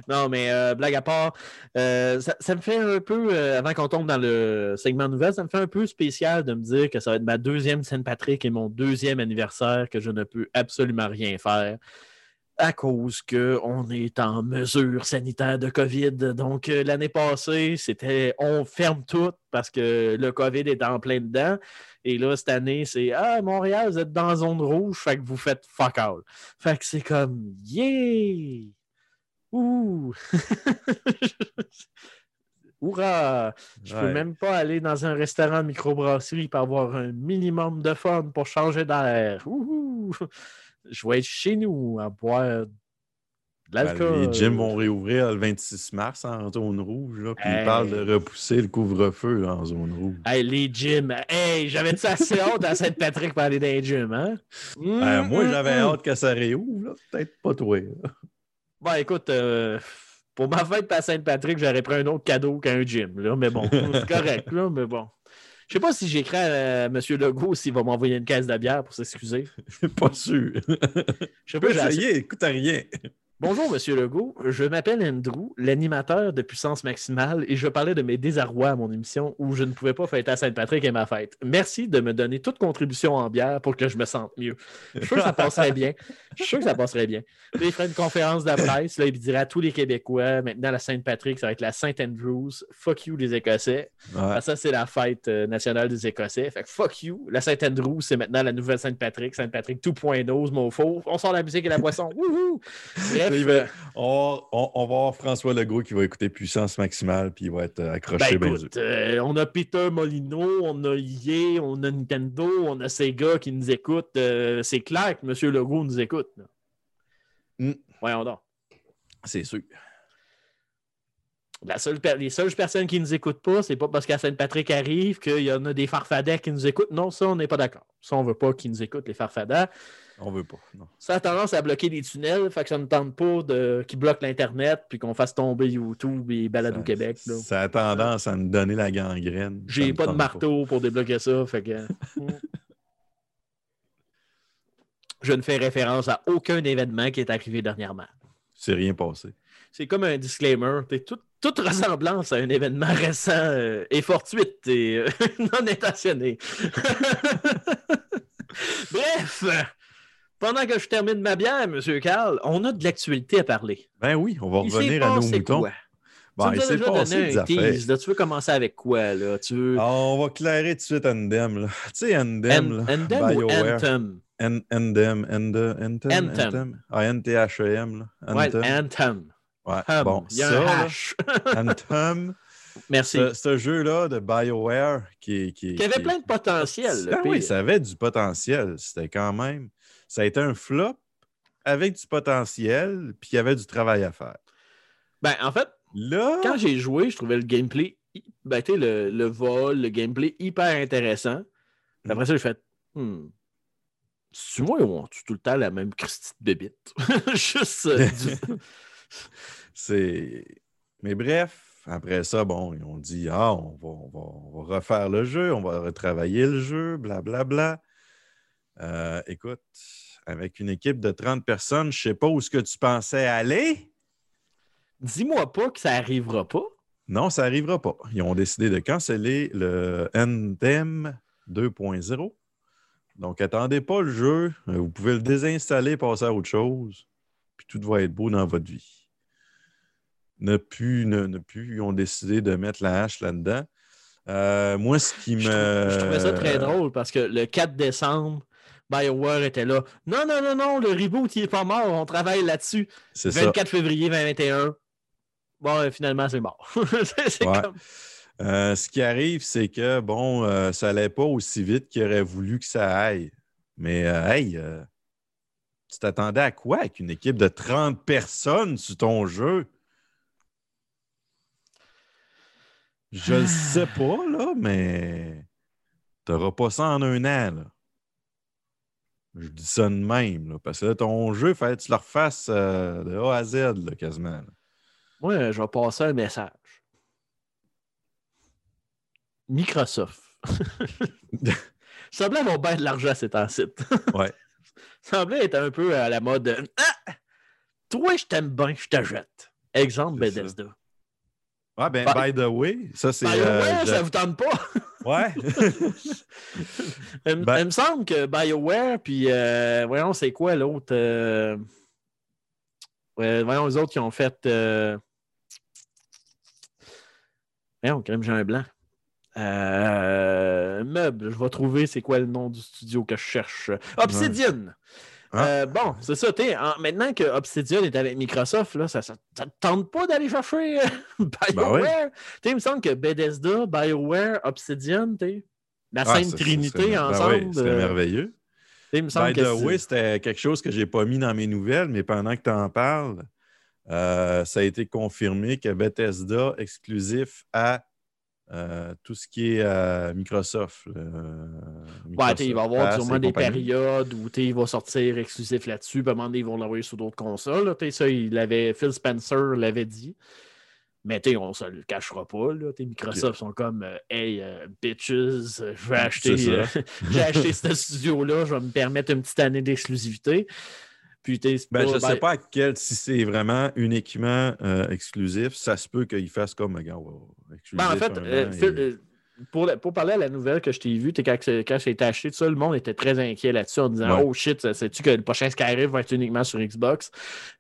Non, mais euh, blague à part, euh, ça, me fait un peu, euh, avant qu'on tombe dans le segment nouvelle, ça me fait un peu spécial de me dire que ça va être ma deuxième Saint-Patrick et mon deuxième anniversaire que je ne peux absolument rien faire à cause qu'on est en mesure sanitaire de COVID. Donc, l'année passée, c'était on ferme tout parce que le COVID est en plein dedans. Et là, cette année, c'est Ah, Montréal, vous êtes dans la zone rouge, fait que vous faites fuck all. Fait que c'est comme Yeah! Ouh! [laughs] Hurrah! Je peux Ouais. même pas aller dans un restaurant microbrasserie pour avoir un minimum de fun pour changer d'air. Je vais être chez nous à boire de. Les gyms vont réouvrir le 26 mars en zone rouge. Là, puis Hey. ils parlent de repousser le couvre-feu en zone rouge. Hey, les gyms. Hey, j'avais dit assez hâte à Sainte-Patrick pour aller dans les gyms, hein? Ben, moi, Mm, j'avais mm, mm. hâte que ça réouvre. Peut-être pas toi. là. Bon, écoute, euh, pour ma fête à Sainte-Patrick, j'aurais pris un autre cadeau qu'un gym, là. Mais bon, c'est correct, là, mais bon. Je sais pas si j'écris à M. Legault s'il va m'envoyer une caisse de bière pour s'excuser. [laughs] pas sûr. Je sais pas, j'ai assez- Essayez, écoute à rien. Bonjour, Monsieur Legault. Je m'appelle Andrew, l'animateur de Puissance Maximale, et je parlais de mes désarrois à mon émission où je ne pouvais pas fêter à Sainte-Patrick et ma fête. Merci de me donner toute contribution en bière pour que je me sente mieux. Je suis sûr que ça passerait bien. Je suis sûr que ça passerait bien. Il ferait une conférence de presse, là, il dirait à tous les Québécois, maintenant la Sainte-Patrick, ça va être la Saint Andrews. Fuck you, les Écossais. Ouais. Ça, c'est la fête euh, nationale des Écossais. Fait que fuck you. La Saint Andrew, c'est maintenant la nouvelle Sainte-Patrick. Sainte-Patrick 2.0, mon faux. On sort la musique et la boisson. Wouhou! Bref, On, on- on va avoir François Legault qui va écouter puissance maximale puis il va être euh, accroché. ben écoute, euh, on a Peter Molino, on a EA, on a Nintendo, on a Sega qui nous écoute. Euh, c'est clair que M. Legault nous écoute. là. Mm. Voyons donc. C'est sûr. La seule les seules personnes qui nous écoutent pas, c'est pas parce qu'à Sainte-Patrick arrive qu'il y en a des farfadets qui nous écoutent. Non, ça, on n'est pas d'accord. Ça, on veut pas qu'ils nous écoutent, les farfadets. On veut pas. Non. Ça a tendance à bloquer des tunnels, fait que ça ne tente pas de... qu'ils bloquent l'Internet puis qu'on fasse tomber YouTube et Balado Ça- Québec. là. Ça a tendance à nous donner la gangrène. J'ai pas de marteau pour débloquer ça, fait que. [laughs] Je ne fais référence à aucun événement qui est arrivé dernièrement. C'est rien passé. C'est comme un disclaimer. Tout- toute ressemblance à un événement récent euh, est fortuite et euh, [laughs] non intentionnée. [laughs] Bref, pendant que je termine ma bière, M. Carl, on a de l'actualité à parler. Ben oui, on va Il revenir à nos moutons. quoi? Bon, tu il nous as s'est déjà passé donné des un affaires. tease. là. Tu veux commencer avec quoi? Là? Tu veux... Ah, on va clairer tout de suite Andem. là. Tu sais, Andem. An- là, Anthem ou BioWare. Anthem? An- Andem. Ande- Anthem. Anthem. Ah, N-T-H-E-M. là. Ouais, Anthem. Ouais, Hum, Bon, Il y a ça, un là, hash. [laughs] Anthem. Merci. Ce, ce jeu-là de BioWare qui, qui, avait qui plein de potentiel. Ah oui, ça avait du potentiel. C'était quand même. Ça a été un flop avec du potentiel, puis il y avait du travail à faire. Ben, en fait, Là, quand j'ai joué, je trouvais le gameplay, ben, tu le, le vol, le gameplay hyper intéressant. Puis après ça, j'ai fait, hmm, c'est moi ou on-tu tout le temps la même Christie de bébite? [laughs] Juste euh, du- [laughs] c'est. Mais bref, après ça, bon, ils ont dit Ah, on va, on va, on va refaire le jeu, on va retravailler le jeu, blablabla. Euh, écoute, avec une équipe de 30 personnes. Je sais pas où est-ce que tu pensais aller. Dis-moi pas que ça arrivera pas. Non, ça n'arrivera pas. Ils ont décidé de canceller le NDEM 2.0. Donc, attendez pas le jeu. Euh, Vous pouvez le désinstaller, passer à autre chose. Puis tout va être beau dans votre vie. Ne plus, ne, ne plus. Ils ont décidé de mettre la hache là-dedans. Euh, moi, ce qui me. Je trouvais ça très drôle parce que le 4 décembre, BioWare était là. Non, non, non, non, le reboot, il est pas mort. On travaille là-dessus. C'est ça. 24 février 2021. Bon, euh, finalement, c'est mort. [laughs] c'est Ouais. comme. Euh, ce qui arrive, c'est que, bon, euh, ça n'allait pas aussi vite qu'il aurait voulu que ça aille. Mais, euh, hey, tu t'attendais à quoi avec une équipe de 30 personnes sur ton jeu? Je le sais pas, là, mais t'auras pas ça en un an, là. Je dis ça de même, là, parce que là, ton jeu, il fallait que tu le refasses euh, de A à Z, là, quasiment. Moi, je vais passer un message. Microsoft. [laughs] semblait avoir bien de l'argent cet site. [laughs] Ouais. semblait être un peu à la mode. de, Ah! Toi, je t'aime bien, je te jette. Exemple C'est ça. Bethesda. Ah, ben, By- by the way, ça, c'est. Euh, ça je- vous tente pas? [laughs] Ouais. [laughs] il, me- Ben- il me semble que BioWare, puis euh, voyons, c'est quoi l'autre? euh, voyons, les autres qui ont fait. Euh... Voyons, même, j'ai un blanc. Euh, meuble, je vais trouver c'est quoi le nom du studio que je cherche. Obsidian. Ah. Euh, bon, c'est ça. en- maintenant que Obsidian est avec Microsoft, là, ça ne te tente pas d'aller chercher euh, [laughs] BioWare? Ben il me semble que Bethesda, BioWare, Obsidian, la Ah, Sainte Trinité ben ensemble. oui, c'était euh, merveilleux. il me semble By que the c'est- way, c'était quelque chose que je n'ai pas mis dans mes nouvelles, mais pendant que tu en parles, euh, ça a été confirmé que Bethesda exclusif à euh, tout ce qui est euh, Microsoft. euh, Ouais, il va y avoir sûrement des compagnie. périodes où il va sortir exclusif là-dessus, puis à un moment donné, ils vont l'envoyer sur d'autres consoles. là, ça, il l'avait, Phil Spencer l'avait dit. Mais on ne se le cachera pas. Là, Microsoft sont comme Hey, bitches, [laughs] je vais acheter, j'ai acheté ce studio-là, je vais me permettre une petite année d'exclusivité. Puis Ben, pas- je ne sais ben, pas à quel, si c'est vraiment uniquement euh, exclusif, ça se peut qu'il fasse comme, regarde, Ben, en fait, euh, Phil, euh, pour, parler à la nouvelle que je t'ai vue, quand, quand a été acheté, tout ça, le monde était très inquiet là-dessus en disant Ouais. Oh shit, sais-tu que le prochain Skyrim va être uniquement sur Xbox?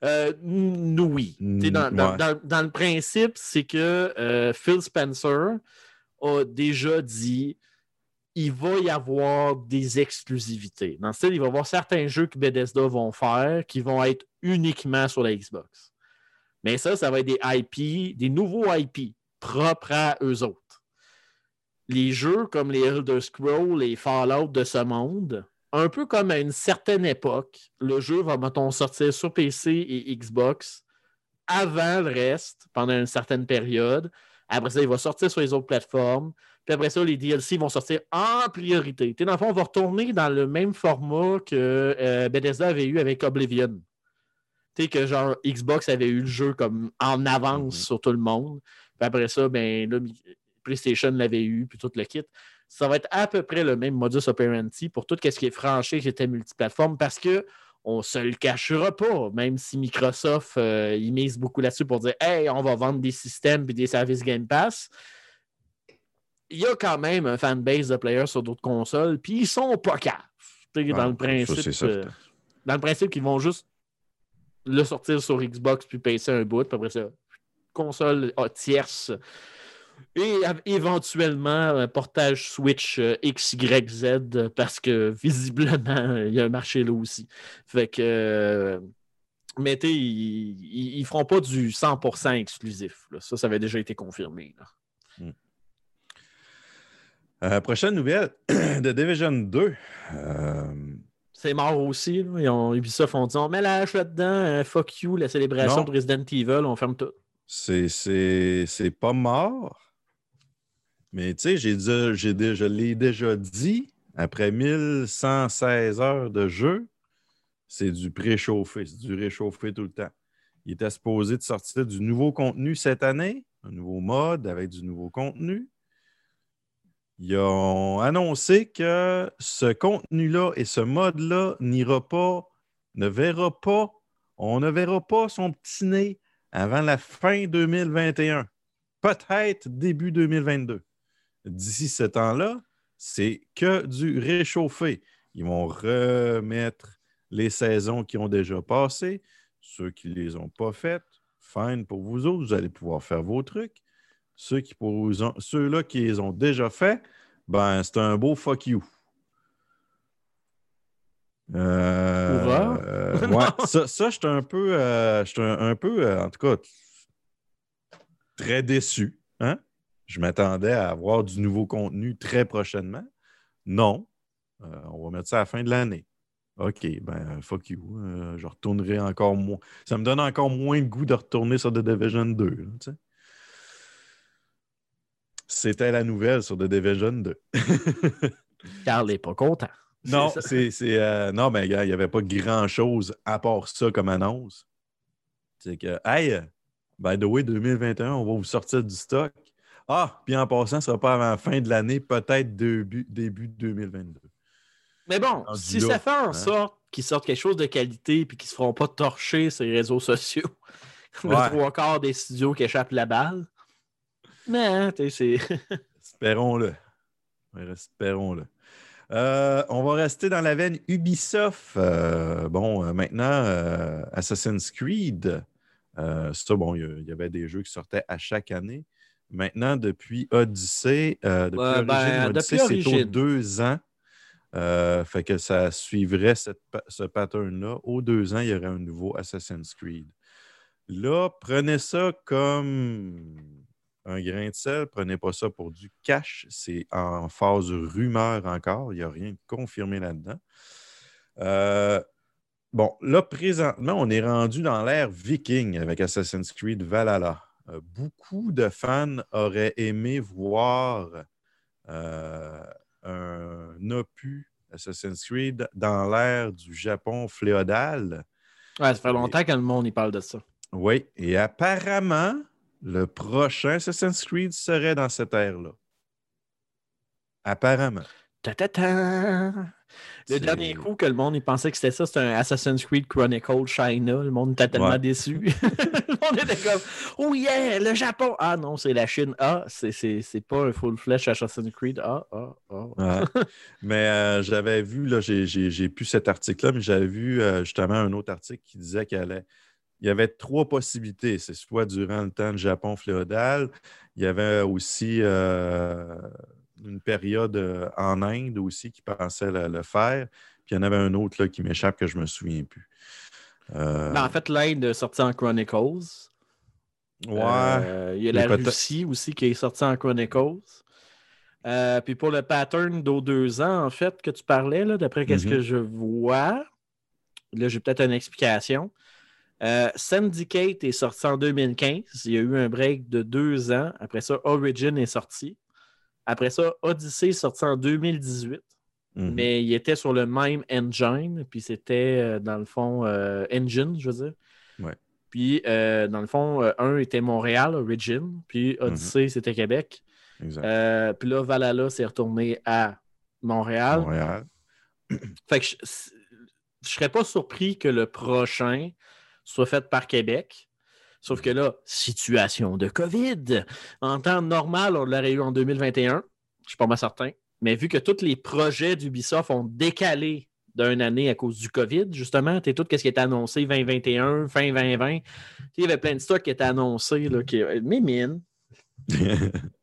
Euh, Oui. Dans, dans- ouais. dans- dans le principe, c'est que Phil Spencer a déjà dit il va y avoir des exclusivités. Dans le style, il va y avoir certains jeux que Bethesda vont faire qui vont être uniquement sur la Xbox. Mais ça, ça va être des IP, des nouveaux IP propres à eux autres. Les jeux comme les Elder Scrolls, les Fallout de ce monde, un peu comme à une certaine époque, le jeu va, mettons, sortir sur PC et Xbox avant le reste, pendant une certaine période. Après ça, il va sortir sur les autres plateformes. Puis après ça, les DLC vont sortir en priorité. Dans le fond, on va retourner dans le même format que euh, Bethesda avait eu avec Oblivion. Tu sais, que genre Xbox avait eu le jeu comme en avance Mhm. sur tout le monde. Puis après ça, ben là, PlayStation l'avait eu, puis tout le kit. Ça va être à peu près le même modus operandi pour tout ce qui est franchi qui était multiplateforme parce que on se le cachera pas, même si Microsoft euh, il mise beaucoup là-dessus pour dire Hey, on va vendre des systèmes et des services Game Pass. Il y a quand même un fanbase de players sur d'autres consoles, puis ils sont pas caves. Ah, dans le principe, euh, dans le principe qu'ils vont juste le sortir sur Xbox puis PC un bout, puis après ça, console ah, tierce. Et éventuellement un portage Switch euh, XYZ parce que [laughs] visiblement il y a un marché là aussi. Fait que euh, mais ils, ils, ils feront pas du 100% exclusif. là. Ça, ça avait déjà été confirmé. là. Euh, prochaine nouvelle [clears throat] de Division 2. Euh, C'est mort aussi. là. Ils ont, Ubisoft ont dit on met la hache là-dedans, euh, fuck you, la célébration Non. de Resident Evil, on ferme tout. c'est- pas mort. Mais tu sais, je l'ai déjà dit, après 1116 heures de jeu, c'est du préchauffé, c'est du réchauffé tout le temps. Il était supposé de sortir du nouveau contenu cette année, un nouveau mode avec du nouveau contenu. Ils ont annoncé que ce contenu-là et ce mode-là n'ira pas ne verra pas, on ne verra pas son petit nez avant la fin 2021. Peut-être début 2022. D'ici ce temps-là, c'est que du réchauffé. Ils vont remettre les saisons qui ont déjà passé. Ceux qui ne les ont pas faites, fine pour vous autres, vous allez pouvoir faire vos trucs. Ceux qui ceux-là qui les ont déjà faits, ben c'est un beau fuck you. Euh, euh, ouais, [laughs] ça, ça j'étais un peu, euh, un, un peu, en tout cas, très déçu. Hein? Je m'attendais à avoir du nouveau contenu très prochainement. Non. On va mettre ça à la fin de l'année. OK, ben fuck you. Je retournerai encore moins. Ça me donne encore moins de goût de retourner sur The Division 2. là, tu sais. C'était la nouvelle sur The Division 2. [laughs] Carl n'est pas content. non, C'est euh, non, mais il n'y avait pas grand-chose à part ça comme annonce. C'est que, hey, by the way, 2021, on va vous sortir du stock. Ah, puis en passant, ce ne sera pas avant la fin de l'année, peut-être début, début 2022. Mais bon, si ça fait en hein. sorte qu'ils sortent quelque chose de qualité et qu'ils ne se feront pas torcher les réseaux sociaux, [laughs] le Ouais. trois quarts des studios qui échappent la balle. Mais, hein, tu sais, c'est. [laughs] Espérons-le. Espérons-le. Euh, on va rester dans la veine Ubisoft. Euh, bon, euh, maintenant, Assassin's Creed. ça, bon, il y avait des jeux qui sortaient à chaque année. Maintenant, depuis Odyssey, depuis ben, Odyssey, c'est aux deux ans. Fait que ça suivrait cette ce pattern-là. Aux deux ans, il y aurait un nouveau Assassin's Creed. Là, prenez ça comme un grain de sel. Prenez pas ça pour du cash. C'est en phase rumeur encore. Il n'y a rien de confirmé là-dedans. Euh, bon, là, présentement, on est rendu dans l'ère viking avec Assassin's Creed Valhalla. Euh, beaucoup de fans auraient aimé voir euh, un opus Assassin's Creed dans l'ère du Japon féodal. Ouais, ça fait longtemps que le monde y parle de ça. Oui, et apparemment, le prochain Assassin's Creed serait dans cette ère-là. Apparemment. Ta-ta-ta! Le C'est- dernier coup que le monde il pensait que c'était ça, c'était un Assassin's Creed Chronicle China. Le monde était tellement Ouais. déçu. [laughs] le monde était comme Oh yeah, le Japon! Ah non, c'est la Chine. Ah, c'est- pas un full flesh Assassin's Creed. Ah, ah, ah. Ouais. [laughs] mais euh, j'avais vu, là, j'ai- plus cet article-là, mais j'avais vu euh, justement un autre article qui disait qu'il allait- il y avait trois possibilités. C'est soit durant le temps du Japon féodal, il y avait aussi euh, une période euh, en Inde aussi qui pensait le, le faire. Puis il y en avait un autre là, qui m'échappe que je me souviens plus. Euh, Ben, en fait, l'Inde est sortie en Chronicles. ouais. Euh, il y a la Russie aussi qui est sortie en Chronicles. Euh, puis pour le pattern d'au deux ans, en fait, que tu parlais, d'après qu'est-ce Mhm. que je vois, là, j'ai peut-être une explication. Euh, Syndicate est sorti en 2015. Il y a eu un break de deux ans. Après ça, Origin est sorti. Après ça, Odyssey est sorti en 2018. Mhm. Mais il était sur le même engine. Puis c'était, euh, dans le fond, euh, engine, je veux dire. Ouais. Puis, euh, dans le fond, un était Montréal, Origin. Puis Odyssey, c'était Québec. Exact. Puis là, Valhalla s'est retourné à Montréal. Montréal. Fait que je ne serais pas surpris que le prochain soit fait par Québec. Sauf que là, situation de COVID. En temps normal, on l'aurait eu en 2021. Je suis pas mal certain. Mais vu que tous les projets d'Ubisoft ont décalé d'une année à cause du COVID, justement, tu tout ce qui était annoncé 2021, fin 2020. Tu sais, Il y avait plein de stocks qui étaient annoncés. Là, qui... Mais. [laughs]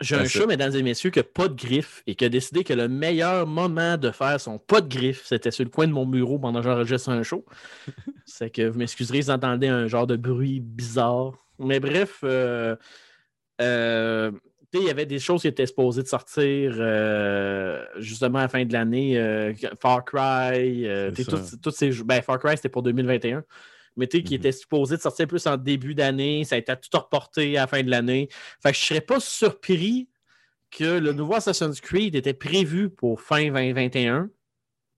J'ai un chat, mesdames et messieurs, qui n'a pas de griffe et qui a décidé que le meilleur moment de faire son pas de griffe, c'était sur le coin de mon bureau pendant que j'enregistre un show. [laughs] C'est que vous m'excuserez, vous entendez un genre de bruit bizarre. Mais bref, euh, euh, il y avait des choses qui étaient supposées de sortir euh, justement à la fin de l'année. Far Cry, toutes ces jeux- ben, Far Cry, c'était pour 2021 mais tu sais, qui Mhm. était supposé de sortir plus en début d'année. Ça a été tout reporté à la fin de l'année. Fait que je serais pas surpris que le nouveau Assassin's Creed était prévu pour fin 2021,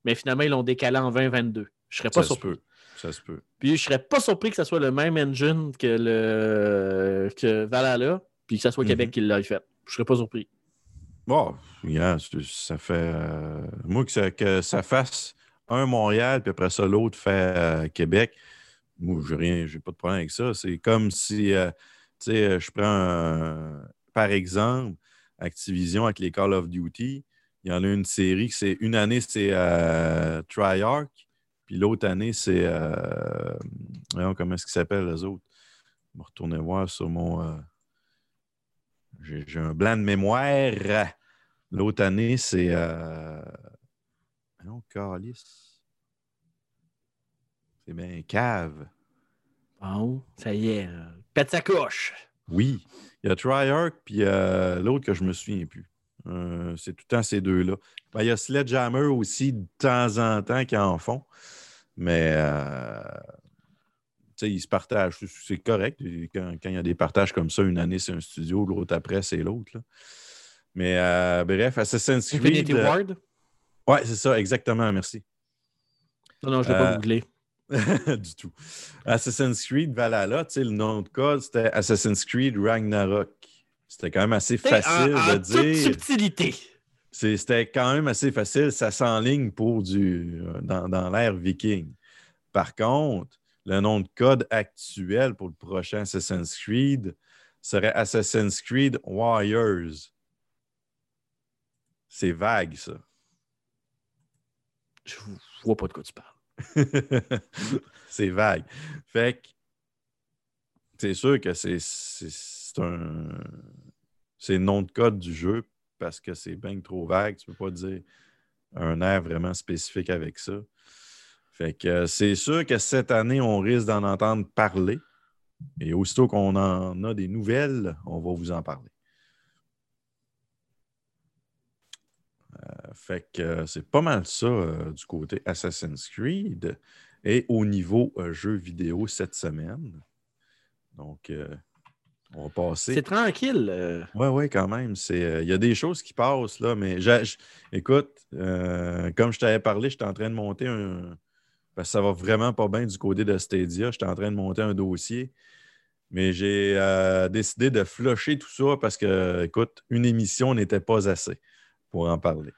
mais finalement, ils l'ont décalé en 2022. Je serais pas Ça se surpris. peut. Ça se peut. Puis je serais pas surpris que ce soit le même engine que le que Valhalla, puis que ce soit Mhm. Québec qui l'ait fait. Je serais pas surpris. Bon, c'est- ça fait. euh, moi, que ça, que ça fasse un Montréal, puis après ça, l'autre fait euh, Québec. Moi, je rien, j'ai pas de problème avec ça. C'est comme si, euh, tu sais, je prends, par exemple, Activision avec les Call of Duty. Il y en a une série que c'est une année, c'est euh, Triarch, puis l'autre année, c'est. euh, voyons, comment est-ce qu'ils s'appellent, les autres? Je vais retourner voir sur mon. euh, j'ai, un blanc de mémoire. L'autre année, c'est. Euh... Non, calice. C'est bien cave. Bon, ça y est. Pète sa couche. Oui. Il y a Triarch, puis euh, l'autre que je me souviens plus. Euh, c'est tout le temps ces deux-là. Ben, il y a Sledgehammer aussi, de temps en temps, qui en font. Mais euh, tu sais, ils se partagent. C'est- correct. Quand, quand il y a des partages comme ça, une année, c'est un studio, l'autre après, c'est l'autre. Mais euh, bref, Assassin's Creed. Infinity euh, Ward? Ouais, c'est ça, exactement, merci. Non, non, je l'ai pas googlé. [laughs] du tout. Assassin's Creed Valhalla, tu sais, le nom de code, c'était Assassin's Creed Ragnarok. C'était quand même assez facile En- en de toute dire. subtilité. C'était quand même assez facile. Ça s'enligne pour du euh, dans, dans l'ère viking. Par contre, le nom de code actuel pour le prochain Assassin's Creed serait Assassin's Creed Warriors. C'est vague, ça. Je je vois pas de quoi tu parles. [laughs] c'est vague. Fait que c'est sûr que c'est un. C'est nom de code du jeu parce que c'est bien trop vague. Tu peux pas dire un air vraiment spécifique avec ça. Fait que euh, c'est sûr que cette année, on risque d'en entendre parler. Et aussitôt qu'on en a des nouvelles, on va vous en parler. Fait que euh, c'est pas mal ça euh, du côté Assassin's Creed et au niveau euh, jeux vidéo cette semaine. Donc, euh, on va passer. C'est tranquille. euh, Oui, oui, quand même. Euh, Il y a des choses qui passent, là, mais j'- écoute, euh, comme je t'avais parlé, j'étais en train de monter un. Parce que ça va vraiment pas bien du côté de Stadia. J'étais en train de monter un dossier. Mais j'ai euh, décidé de flusher tout ça parce que, écoute, une émission n'était pas assez pour en parler.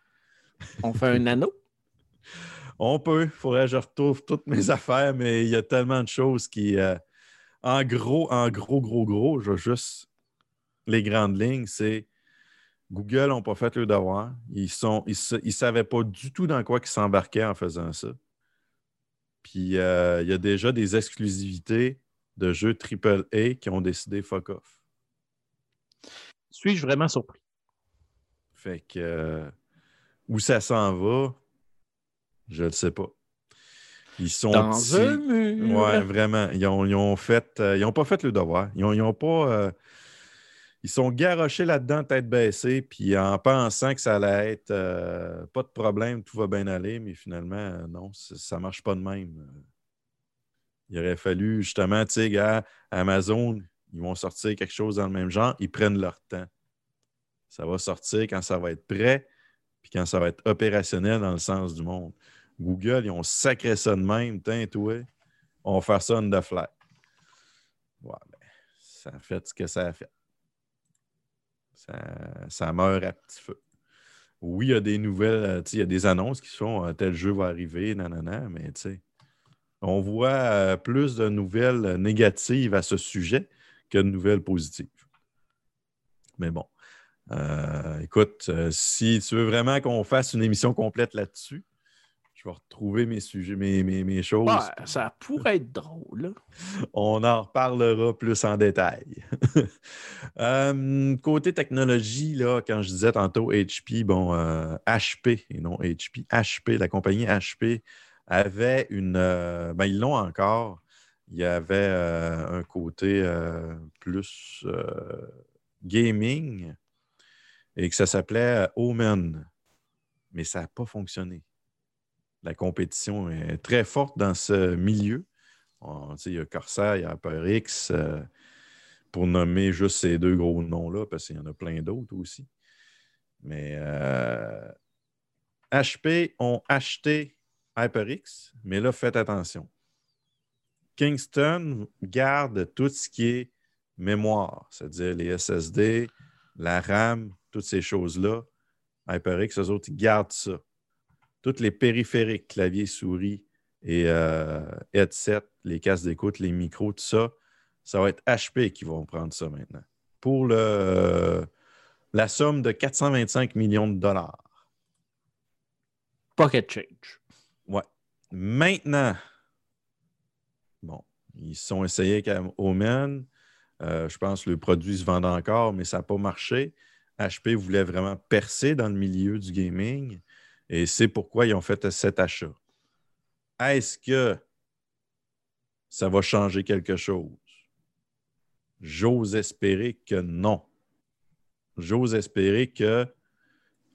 on fait un anneau? [laughs] On peut. Il faudrait que je retrouve toutes mes affaires, mais il y a tellement de choses qui. euh, en gros, en gros, gros, gros, je vais juste. Les grandes lignes, c'est. Google n'ont pas fait le devoir. Ils ne ils, ils savaient pas du tout dans quoi ils s'embarquaient en faisant ça. Puis euh, il y a déjà des exclusivités de jeux AAA qui ont décidé fuck off. Suis-je vraiment surpris? Fait que euh, où ça s'en va, je ne le sais pas. Ils sont Dans petits. un mur. Ouais, vraiment. Ils ont, ils ont fait. euh, ils n'ont pas fait le devoir. Ils ont, ils ont pas. euh, ils sont garochés là-dedans, tête baissée, puis en pensant que ça allait être euh, pas de problème, tout va bien aller, mais finalement, non, ça ne marche pas de même. Il aurait fallu justement, tu sais, gars, Amazon, ils vont sortir quelque chose dans le même genre, ils prennent leur temps. Ça va sortir quand ça va être prêt, puis quand ça va être opérationnel dans le sens du monde. Google, ils ont sacré ça de même, toi, on va faire ça the fly. Ouais, ben, ça a fait ce que ça a fait. Ça, ça meurt à petit feu. Oui, il y a des nouvelles, euh, il y a des annonces qui se font, euh, tel jeu va arriver, nanana, mais tu sais, on voit euh, plus de nouvelles négatives à ce sujet que de nouvelles positives. Mais bon, euh, écoute, euh, si tu veux vraiment qu'on fasse une émission complète là-dessus, je vais retrouver mes sujets, mes, mes, mes choses. Ouais, ça pourrait être drôle. là. On en reparlera plus en détail. [laughs] Euh, côté technologie, là, quand je disais tantôt HP, bon, HP et non HP, HP, la compagnie HP avait une. ben, ils l'ont encore. Il y avait un côté plus gaming et que ça s'appelait euh, Omen. Mais ça n'a pas fonctionné. La compétition est très forte dans ce milieu. On- il y a Corsair, il y a HyperX, euh, pour nommer juste ces deux gros noms-là, parce qu'il y en a plein d'autres aussi. Mais euh, HP ont acheté HyperX, mais là, faites attention. Kingston garde tout ce qui est mémoire, c'est-à-dire les SSD, la RAM, toutes ces choses-là. HyperX, eux autres, ils gardent ça. tous les périphériques, clavier, souris et euh, headset, les casques d'écoute, les micros, tout ça, ça va être HP qui vont prendre ça maintenant. Pour le, la somme de 425 millions de dollars. Pocket change. Ouais. Maintenant, bon, ils se sont essayés avec Omen. Euh, je pense que le produit se vend encore, mais ça n'a pas marché. HP voulait vraiment percer dans le milieu du gaming et c'est pourquoi ils ont fait cet achat. Est-ce que ça va changer quelque chose? J'ose espérer que non. J'ose espérer que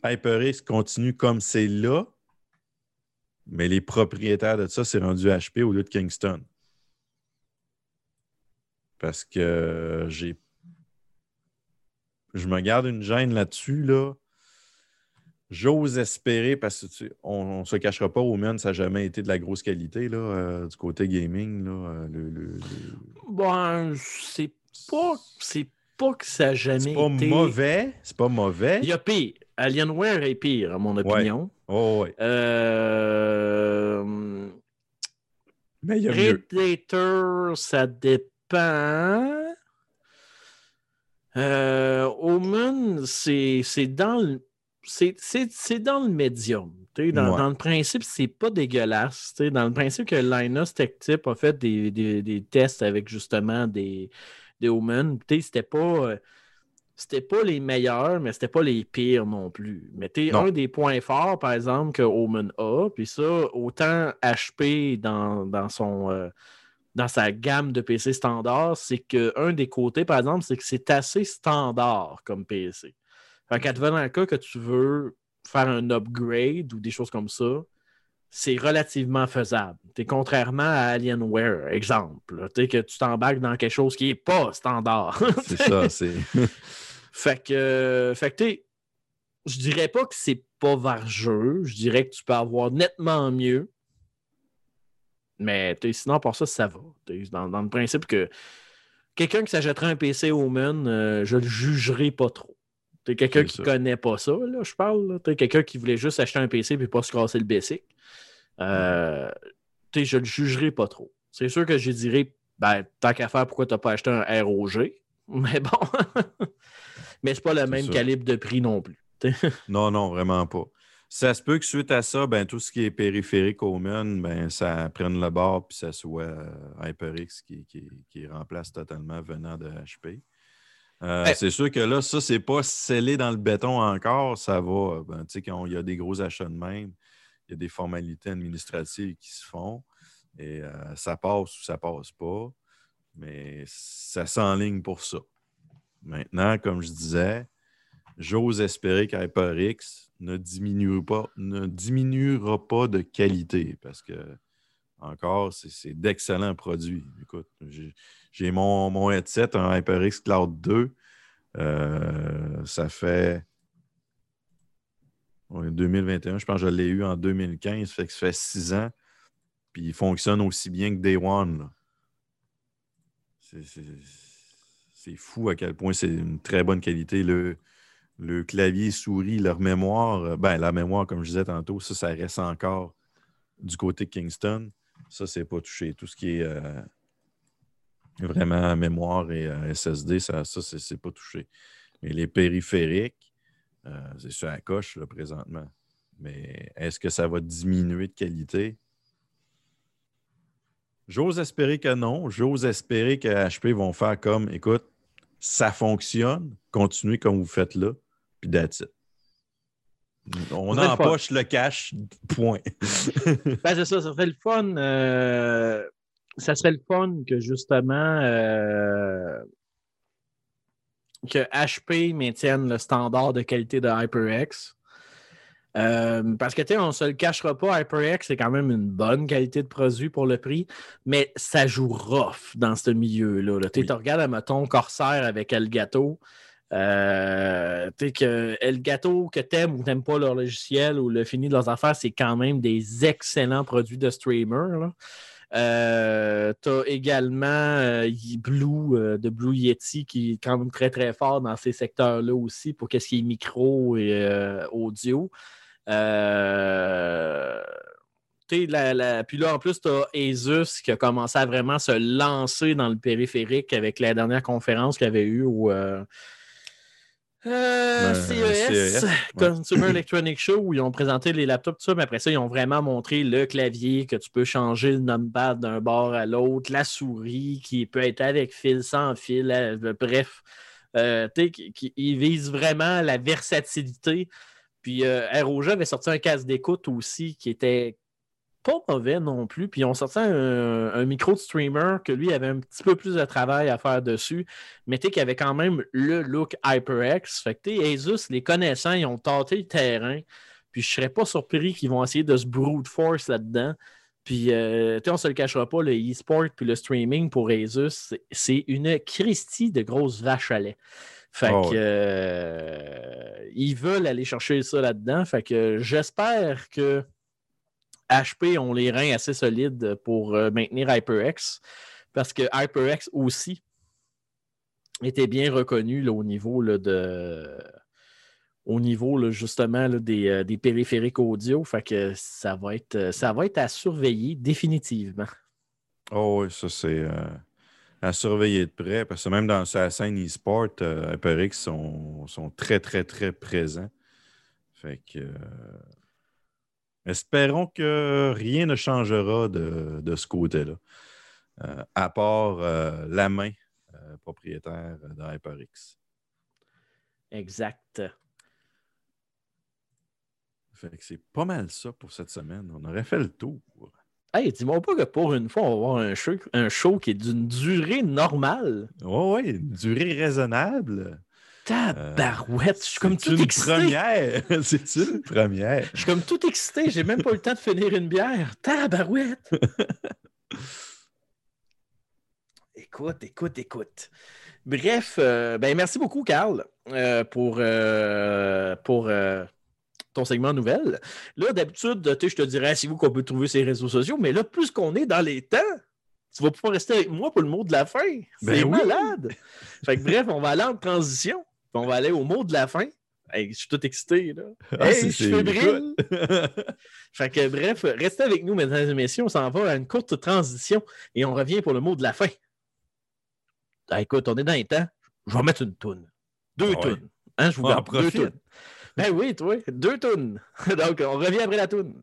HyperX continue comme c'est là, mais les propriétaires de ça, c'est rendu HP au lieu de Kingston. Parce que j'ai. Je me garde une gêne là-dessus, là. J'ose espérer, parce qu'on ne se cachera pas, Omen, ça n'a jamais été de la grosse qualité là, euh, du côté gaming. Là, euh, le, le- le- Bon, c'est pas, c'est pas que ça n'a jamais C'est pas été. mauvais. C'est pas mauvais. Il y a pire. Alienware est pire, à mon opinion. Oh, ouais. Euh... Mais il y a mieux. Predator, ça dépend. Euh, Omen, c'est dans le. C'est dans le médium. Dans, Ouais. dans le principe, c'est pas dégueulasse. Dans le principe que Linus Tech Tip a fait des, des- des tests avec justement des, des Omen. C'était pas. euh, C'était pas les meilleurs, mais c'était pas les pires non plus. Mais un des points forts, par exemple, que Omen a, puis ça, autant HP dans, dans son. euh, dans sa gamme de PC standard, c'est qu'un des côtés, par exemple, c'est que c'est assez standard comme PC. Fait qu'advenant le cas que tu veux faire un upgrade ou des choses comme ça, c'est relativement faisable. T'es contrairement à Alienware, exemple. t'sais, que tu t'embarques dans quelque chose qui n'est pas standard. [laughs] C'est ça. C'est... [laughs] Fait que, fait que je dirais pas que c'est pas vargeux. Je dirais que tu peux avoir nettement mieux. Mais sinon, pour ça, ça va. Dans, dans le principe que quelqu'un qui s'achèterait un PC Omen, euh, je le jugerai pas trop. T'es quelqu'un qui ça. connaît pas ça, là, je parle. T'es quelqu'un qui voulait juste acheter un PC et pas se casser le basic. Euh, t'sais, je le jugerai pas trop. C'est sûr que je dirais, ben, tant qu'à faire, pourquoi t'as pas acheté un ROG? [laughs] Mais bon. [laughs] Mais c'est pas le même sûr. calibre de prix non plus. [laughs] Non, non, vraiment pas. Ça se peut que suite à ça, ben, tout ce qui est périphérique Omen, ben, ça prenne le bord puis ça soit euh, HyperX qui, qui, qui remplace totalement venant de HP. Euh, Ouais. C'est sûr que là, ça, c'est pas scellé dans le béton encore. Ça va. Ben, tu sais, quand il y a des gros achats de même, il y a des formalités administratives qui se font. Et euh, ça passe ou ça passe pas. Mais ça s'enligne pour ça. Maintenant, comme je disais, j'ose espérer qu'HyperX ne diminuera pas, ne diminuera pas de qualité parce que, encore, c'est- d'excellents produits. Écoute, j'ai- mon, mon headset, un HyperX Cloud 2. euh, ça fait. ouais, 2021, je pense que je l'ai eu en 2015, fait que ça fait six ans. Puis il fonctionne aussi bien que Day One. c'est fou à quel point c'est une très bonne qualité. Le, le clavier souris, leur mémoire, euh, ben, la mémoire, comme je disais tantôt, ça, ça reste encore du côté Kingston. Ça, c'est pas touché. Tout ce qui est euh, vraiment mémoire et euh, SSD, ça, ça c'est pas touché. Mais les périphériques, c'est sur la coche là, présentement. Mais est-ce que ça va diminuer de qualité? J'ose espérer que non. J'ose espérer que HP vont faire comme, écoute, ça fonctionne, continuez comme vous faites là, puis that's it. On serait le empoche le cash, point. [laughs] Ben, c'est ça, ça serait le fun. euh, ça serait le fun que justement euh, que HP maintienne le standard de qualité de HyperX. Euh, parce que tu sais, on ne se le cachera pas, HyperX, c'est quand même une bonne qualité de produit pour le prix, mais ça joue rough dans ce milieu-là. là. Tu Oui. regardes, mettons, Corsair avec Elgato. Euh, que Elgato, que t'aimes ou t'aimes pas leur logiciel ou le fini de leurs affaires, c'est quand même des excellents produits de streamer. Euh, t'as également euh, Blue euh, de Blue Yeti qui est quand même très très fort dans ces secteurs-là aussi pour qu'est-ce qui est micro et euh, audio. Euh, la- la- Puis là, en plus, tu as Asus qui a commencé à vraiment se lancer dans le périphérique avec la dernière conférence qu'il avait eue au euh, euh, Ben, CES, CES, ouais. Consumer Electronics Show, où ils ont présenté les laptops, tout ça, mais après ça, ils ont vraiment montré le clavier, que tu peux changer le numpad d'un bord à l'autre, la souris qui peut être avec fil, sans fil, euh, bref. Euh, qui- qui- ils visent vraiment la versatilité. Puis ROG avait sorti un casque d'écoute aussi qui était pas mauvais non plus. Puis ils ont sorti un, un micro de streamer que lui avait un petit peu plus de travail à faire dessus, mais tu sais qu'il avait quand même le look HyperX. Fait que Asus, les connaissants, ils ont tâté le terrain. Puis je serais pas surpris qu'ils vont essayer de se brute force là-dedans. Puis, euh, tu sais, on se le cachera pas, le e-sport puis le streaming pour Asus, c'est- une Christie de grosse vache à lait. Fait Oh, que euh, ils veulent aller chercher ça là-dedans. Fait que j'espère que HP ont les reins assez solides pour euh, maintenir HyperX. Parce que HyperX aussi était bien reconnu au niveau de au niveau justement des, euh, des périphériques audio. Fait que ça va être euh, ça va être à surveiller définitivement. Oh oui, ça c'est à surveiller de près parce que même dans sa scène e-sport, HyperX sont, sont très, très, très présents. Fait que. Espérons que rien ne changera de, de ce côté-là. euh, à part euh, la main euh, propriétaire de HyperX. Exact. Fait que c'est pas mal ça pour cette semaine. On aurait fait le tour. Hey, dis-moi pas que pour une fois, on va avoir un show, un show qui est d'une durée normale. Oh oui, une durée raisonnable. Tabarouette, je suis comme C'est tout une excité. première. [laughs] C'est une première. Je suis comme tout excité, j'ai même pas eu le temps de finir une bière. Tabarouette! [laughs] écoute, écoute, écoute. Bref, euh, ben merci beaucoup, Carl, euh, pour, euh, pour euh, ton segment nouvelle. Là, d'habitude, je te dirais, c'est vous qu'on peut trouver ces réseaux sociaux, mais là, plus qu'on est dans les temps, tu vas pouvoir rester avec moi pour le mot de la fin. C'est Ben oui. malade! Fait que bref, on va aller en transition, on va aller au mot de la fin. Hey, je suis tout excité, là. Ah, Hey, je suis fébrile. Fait que bref, restez avec nous, mesdames et messieurs. On s'en va à une courte transition et on revient pour le mot de la fin. Ah, écoute, on est dans les temps. Je vais mettre une toune. Deux Ah ouais. tounes. Hein, je vous garde. Deux tounes. Ben oui, toi, deux tounes. [laughs] Donc, on revient après la toune.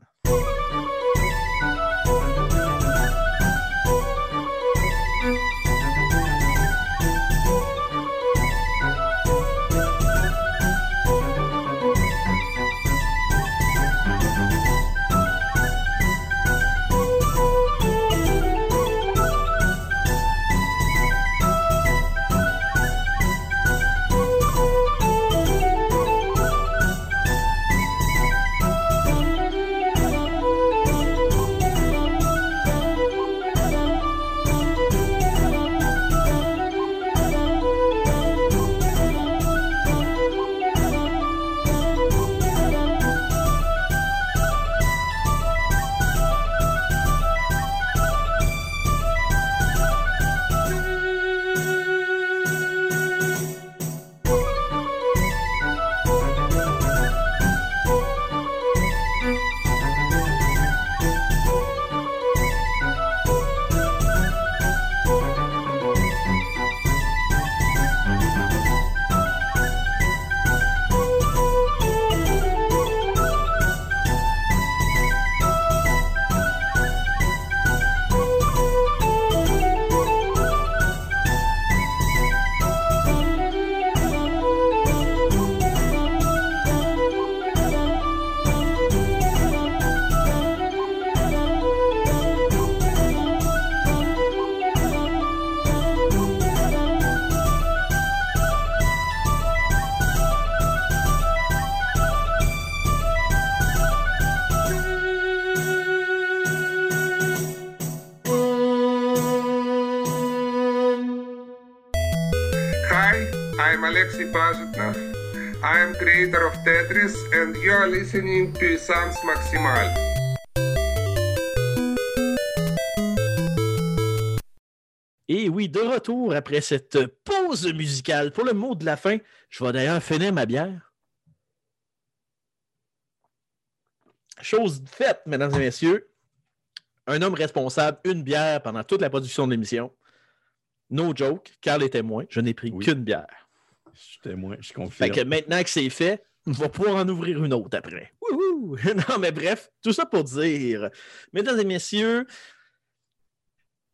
Alexei. I am creator of Tetris and you are listening to Sans Maximal. Et oui, de retour après cette pause musicale pour le mot de la fin. Je vais d'ailleurs finir ma bière. chose faite, mesdames et messieurs. Un homme responsable, une bière pendant toute la production de l'émission. No joke, Carl est témoin. Je n'ai pris Oui. qu'une bière. Je suis témoin, je Fait confirme. que maintenant que c'est fait, on va pouvoir en ouvrir une autre après. Wouhou! [laughs] Non, mais bref, tout ça pour dire, mesdames et messieurs,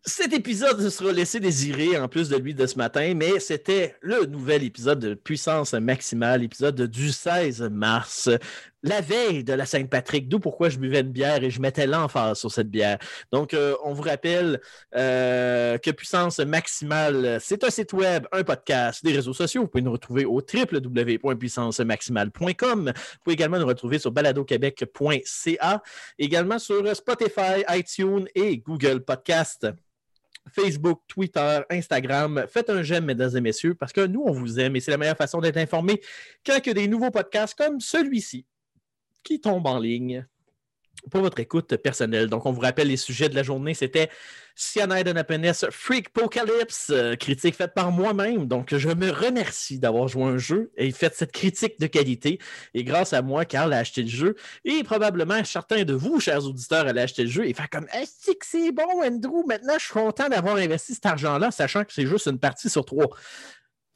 cet épisode sera laissé désirer en plus de lui de ce matin, mais c'était le nouvel épisode de Puissance Maximale, épisode du 16 mars, la veille de la Saint-Patrick, d'où pourquoi je buvais une bière et je mettais l'emphase sur cette bière. Donc, euh, on vous rappelle euh, que Puissance Maximale, c'est un site web, un podcast, des réseaux sociaux. Vous pouvez nous retrouver au www.puissancemaximale.com. Vous pouvez également nous retrouver sur baladoquebec.ca, également sur Spotify, iTunes et Google Podcast. Facebook, Twitter, Instagram. Faites un j'aime, mesdames et messieurs, parce que nous, on vous aime et c'est la meilleure façon d'être informé quand il des nouveaux podcasts comme celui-ci qui tombent en ligne pour votre écoute personnelle. Donc, on vous rappelle les sujets de la journée. C'était Cyanide and Happiness Freakpocalypse, euh, critique faite par moi-même. Donc, je me remercie d'avoir joué un jeu et fait cette critique de qualité. Et grâce à moi, Carl a acheté le jeu. Et probablement certains de vous, chers auditeurs, allaient acheter le jeu et faire comme que c'est bon, Andrew? Maintenant, je suis content d'avoir investi cet argent-là, sachant que c'est juste une partie sur trois.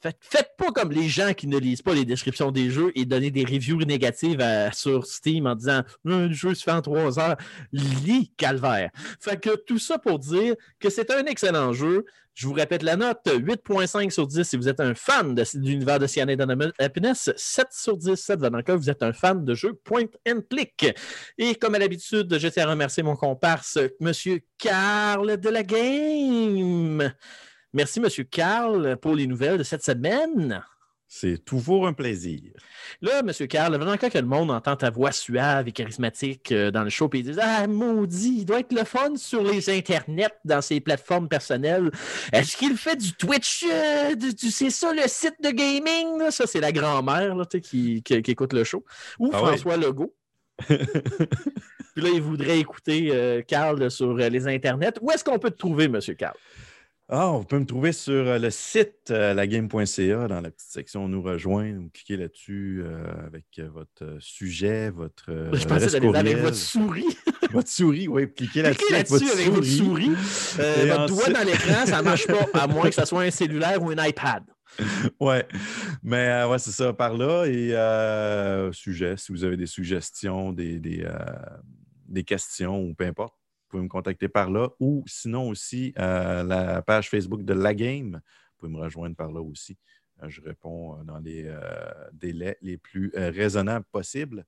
Faites, pas comme les gens qui ne lisent pas les descriptions des jeux et donner des reviews négatives à- sur Steam en disant le jeu se fait en trois heures. Lis calvaire. Fait que tout ça pour dire que c'est un excellent jeu. Je vous répète la note 8.5 sur 10 si vous êtes un fan de, de l'univers de Cyanide and Happiness, 7 sur 10, 7 dans le cas, vous êtes un fan de jeux point and click. Et comme à l'habitude, je tiens à remercier mon comparse, Monsieur Carl de la Game. Merci, Monsieur Carl, pour les nouvelles de cette semaine. C'est toujours un plaisir. Là, M. Carl, vraiment quand que le monde entend ta voix suave et charismatique euh, dans le show, puis ils disent Ah, maudit, il doit être le fun sur les internets, dans ses plateformes personnelles. Est-ce qu'il fait du Twitch euh, du- du- C'est ça le site de gaming là? Ça, c'est la grand-mère là, qui, qui- qui écoute le show. Ou Ah ouais. François Legault. [laughs] Puis là, il voudrait écouter euh, Carl sur euh, les internets. Où est-ce qu'on peut te trouver, M. Carl? Ah, on peut me trouver sur euh, le site euh, lagame.ca dans la petite section Nous rejoindre. Vous cliquez là-dessus euh, avec votre sujet, votre euh, Je pensais d'aller avec votre souris. [laughs] Votre souris, oui. Cliquez là-dessus Cliquez avec, là-dessus votre, avec votre souris. Euh, votre doigt dans l'écran, ça ne marche pas, à [laughs] moins que ce soit un cellulaire ou un iPad. Ouais, mais euh, ouais, c'est ça, par là. Et euh, sujet, si vous avez des suggestions, des, des, euh, des questions ou peu importe, vous pouvez me contacter par là. Ou sinon aussi, euh, la page Facebook de La Game, vous pouvez me rejoindre par là aussi. Euh, je réponds euh, dans les délais les plus raisonnables possibles.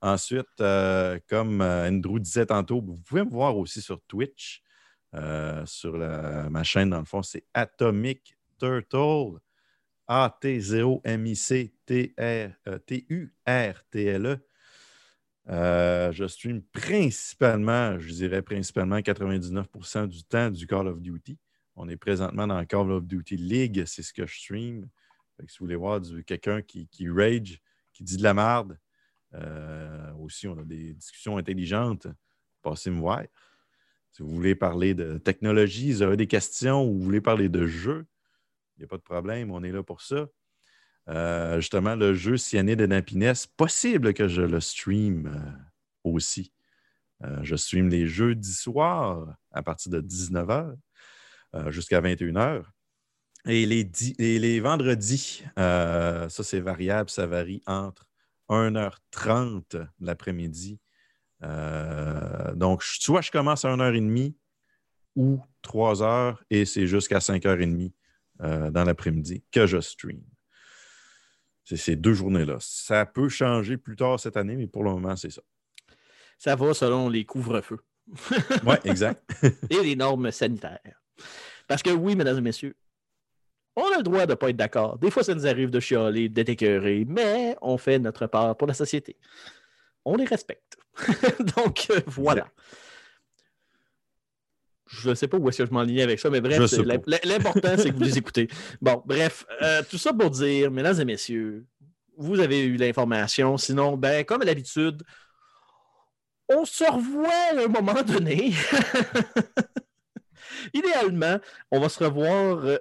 Ensuite, comme Andrew disait tantôt, vous pouvez me voir aussi sur Twitch. Sur ma chaîne, dans le fond, c'est Atomic Turtle. A-T-0-M-I-C-T-U-R-T-L-E. Euh, je stream principalement, je dirais principalement 99% du temps du Call of Duty. On est présentement dans Call of Duty League, c'est ce que je stream. Si vous voulez voir quelqu'un qui, rage, qui dit de la merde, euh, aussi on a des discussions intelligentes, passez me voir. Si vous voulez parler de technologie, vous avez des questions ou vous voulez parler de jeux, il n'y a pas de problème, on est là pour ça. Euh, justement, le jeu Cyanide et Happiness, possible que je le stream euh, aussi. Euh, je stream les jeudis soirs à partir de 19h euh, jusqu'à 21h. Et les, vendredis, ça c'est variable, ça varie entre 1h30 de l'après-midi. Donc, soit je commence à 1h30 ou 3h et c'est jusqu'à 5h30 euh, dans l'après-midi que je stream. C'est ces deux journées-là. Ça peut changer plus tard cette année, mais pour le moment, c'est ça. Ça va selon les couvre-feux [laughs] Oui, exact. [laughs] et les normes sanitaires. Parce que oui, mesdames et messieurs, on a le droit de ne pas être d'accord. Des fois, ça nous arrive de chialer, d'être écœuré, mais on fait notre part pour la société. On les respecte. [laughs] Donc, euh, voilà. Je ne sais pas où est-ce que je m'enlignais avec ça, mais bref, l'important, c'est que vous les [laughs] écoutez. Bon, bref, euh, tout ça pour dire, mesdames et messieurs, vous avez eu l'information. Sinon, ben, comme à l'habitude, on se revoit à un moment donné. [laughs] Idéalement, on va se revoir euh,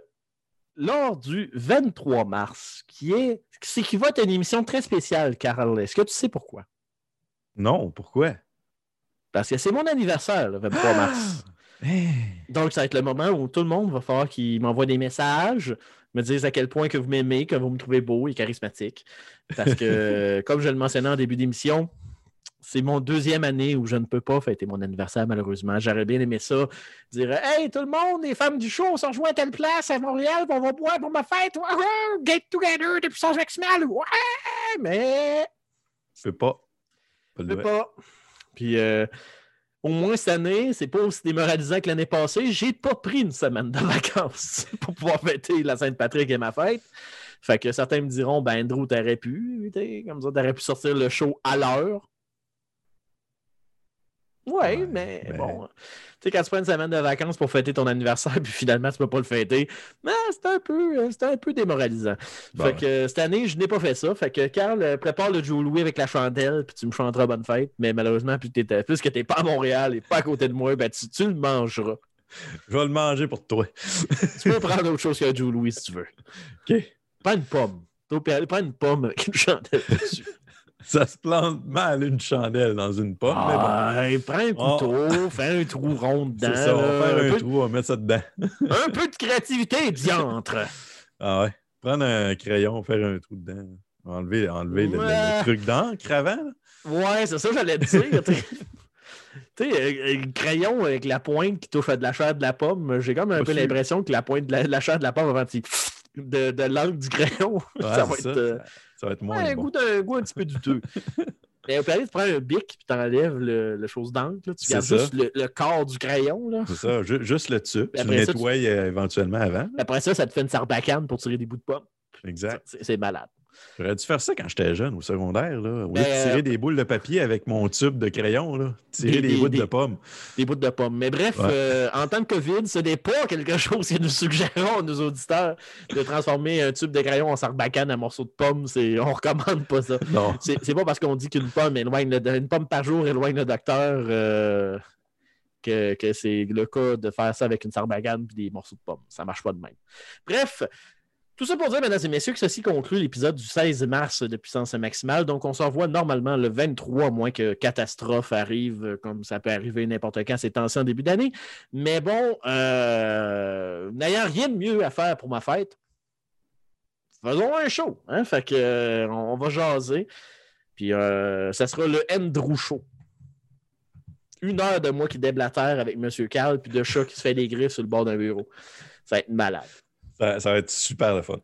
lors du 23 mars, qui est, c'est qui va être une émission très spéciale, Carl. Est-ce que tu sais pourquoi? Non, pourquoi? Parce que c'est mon anniversaire, le 23 mars. Donc, ça va être le moment où tout le monde va falloir qu'il m'envoie des messages, me disent à quel point que vous m'aimez, que vous me trouvez beau et charismatique. Parce que, [laughs] comme je le mentionnais en début d'émission, c'est mon deuxième année où je ne peux pas fêter mon anniversaire, malheureusement. J'aurais bien aimé ça. Dire Hey, tout le monde, les femmes du show, on se rejoint à telle place à Montréal, on va boire pour ma fête. Ouais, get together de puissance maximale. Ouais, mais. Je peux pas. Je peux pas. Puis, euh, au moins cette année, c'est pas aussi démoralisant que l'année passée. J'ai pas pris une semaine de vacances [laughs] pour pouvoir fêter la Sainte-Patrick et ma fête. Fait que certains me diront, ben Andrew, t'aurais pu, comme ça, t'aurais pu sortir le show à l'heure. Ouais, Ouais, mais ben- bon. Tu sais, quand tu prends une semaine de vacances pour fêter ton anniversaire, [laughs] puis finalement, tu peux pas le fêter, ben, c'est un peu, euh, c'est un peu démoralisant. Bon, fait que euh, cette année, je n'ai pas fait ça. Fait que Carl, euh, prépare le Joe Louis avec la chandelle, puis tu me chanteras bonne fête. Mais malheureusement, plus puisque tu n'es pas à Montréal et pas à côté de moi, ben, tu, tu le mangeras. Je vais le manger pour toi. Tu peux [laughs] prendre autre chose qu'un Joe Louis si tu veux. OK. Prends une pomme. Prends une pomme avec une chandelle dessus. Ça se plante mal une chandelle dans une pomme, mais bon. Ah, prends un Oh. couteau, fais un trou rond [laughs] dedans. C'est ça, on va faire un, trou, on va mettre ça dedans. [laughs] un peu de créativité, [laughs] diantre. Ah ouais. Prendre un crayon, faire un trou dedans. Enlever, enlever le- le, le truc d'encre avant. Ouais, c'est ça que j'allais te dire. tu sais. Sais, euh, le crayon avec la pointe qui touche à de la chair de la pomme, j'ai comme un Pas peu l'impression que la pointe de la, la chair de la pomme avant de, de, de l'angle du crayon, Ouais, ça va être ça, euh, ça, va être moins ouais, un, bon. goût un goût un petit peu douteux. [laughs] Mais au pire, tu prends un bic puis tu enlèves le, le chose d'encre. là, Tu gardes ça. juste le, le corps du crayon. Là. C'est ça, ju- juste le dessus. Puis Tu le tu- nettoies euh, éventuellement avant. Après ça, ça te fait une sarbacane pour tirer des bouts de pomme. Exact. C'est malade. J'aurais dû faire ça quand j'étais jeune, au secondaire. Là. Au lieu Ben, de tirer des boules de papier avec mon tube de crayon, là, tirer Des- des, des- bouts de pommes. Des bouts de pomme. Mais bref, Ouais. euh, en temps de COVID, ce n'est pas quelque chose que nous suggérons à nos auditeurs de transformer un tube de crayon en sarbacane en morceau de pomme. On recommande pas ça. Non. C'est c'est pas parce qu'on dit qu'une pomme éloigne le, une pomme par jour éloigne le docteur euh, que, que c'est le cas de faire ça avec une sarbacane et des morceaux de pomme. Ça marche pas de même. Bref. Tout ça pour dire, mesdames et messieurs, que ceci conclut l'épisode du 16 mars de Puissance Maximale. Donc, on se revoit normalement le 23, à moins que catastrophe arrive, comme ça peut arriver n'importe quand ces temps-ci en début d'année. Mais bon, euh, n'ayant rien de mieux à faire pour ma fête, faisons un show. Hein? Fait que, euh, on va jaser. Puis, euh, ça sera le Andrew Show. Une heure de moi qui déblatère avec M. Carl, puis de chat qui se fait des griffes sur le bord d'un bureau. Ça va être malade. Ça, ça va être super le fun.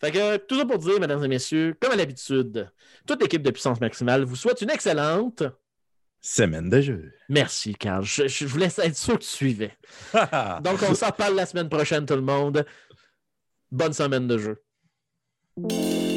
Fait que tout ça pour dire, mesdames et messieurs, comme à l'habitude, toute l'équipe de Puissance Maximale vous souhaite une excellente. Semaine de jeu. Merci, Carl. Je, je voulais être sûr que tu suivais. [laughs] Donc, on s'en parle la semaine prochaine, tout le monde. Bonne semaine de jeu.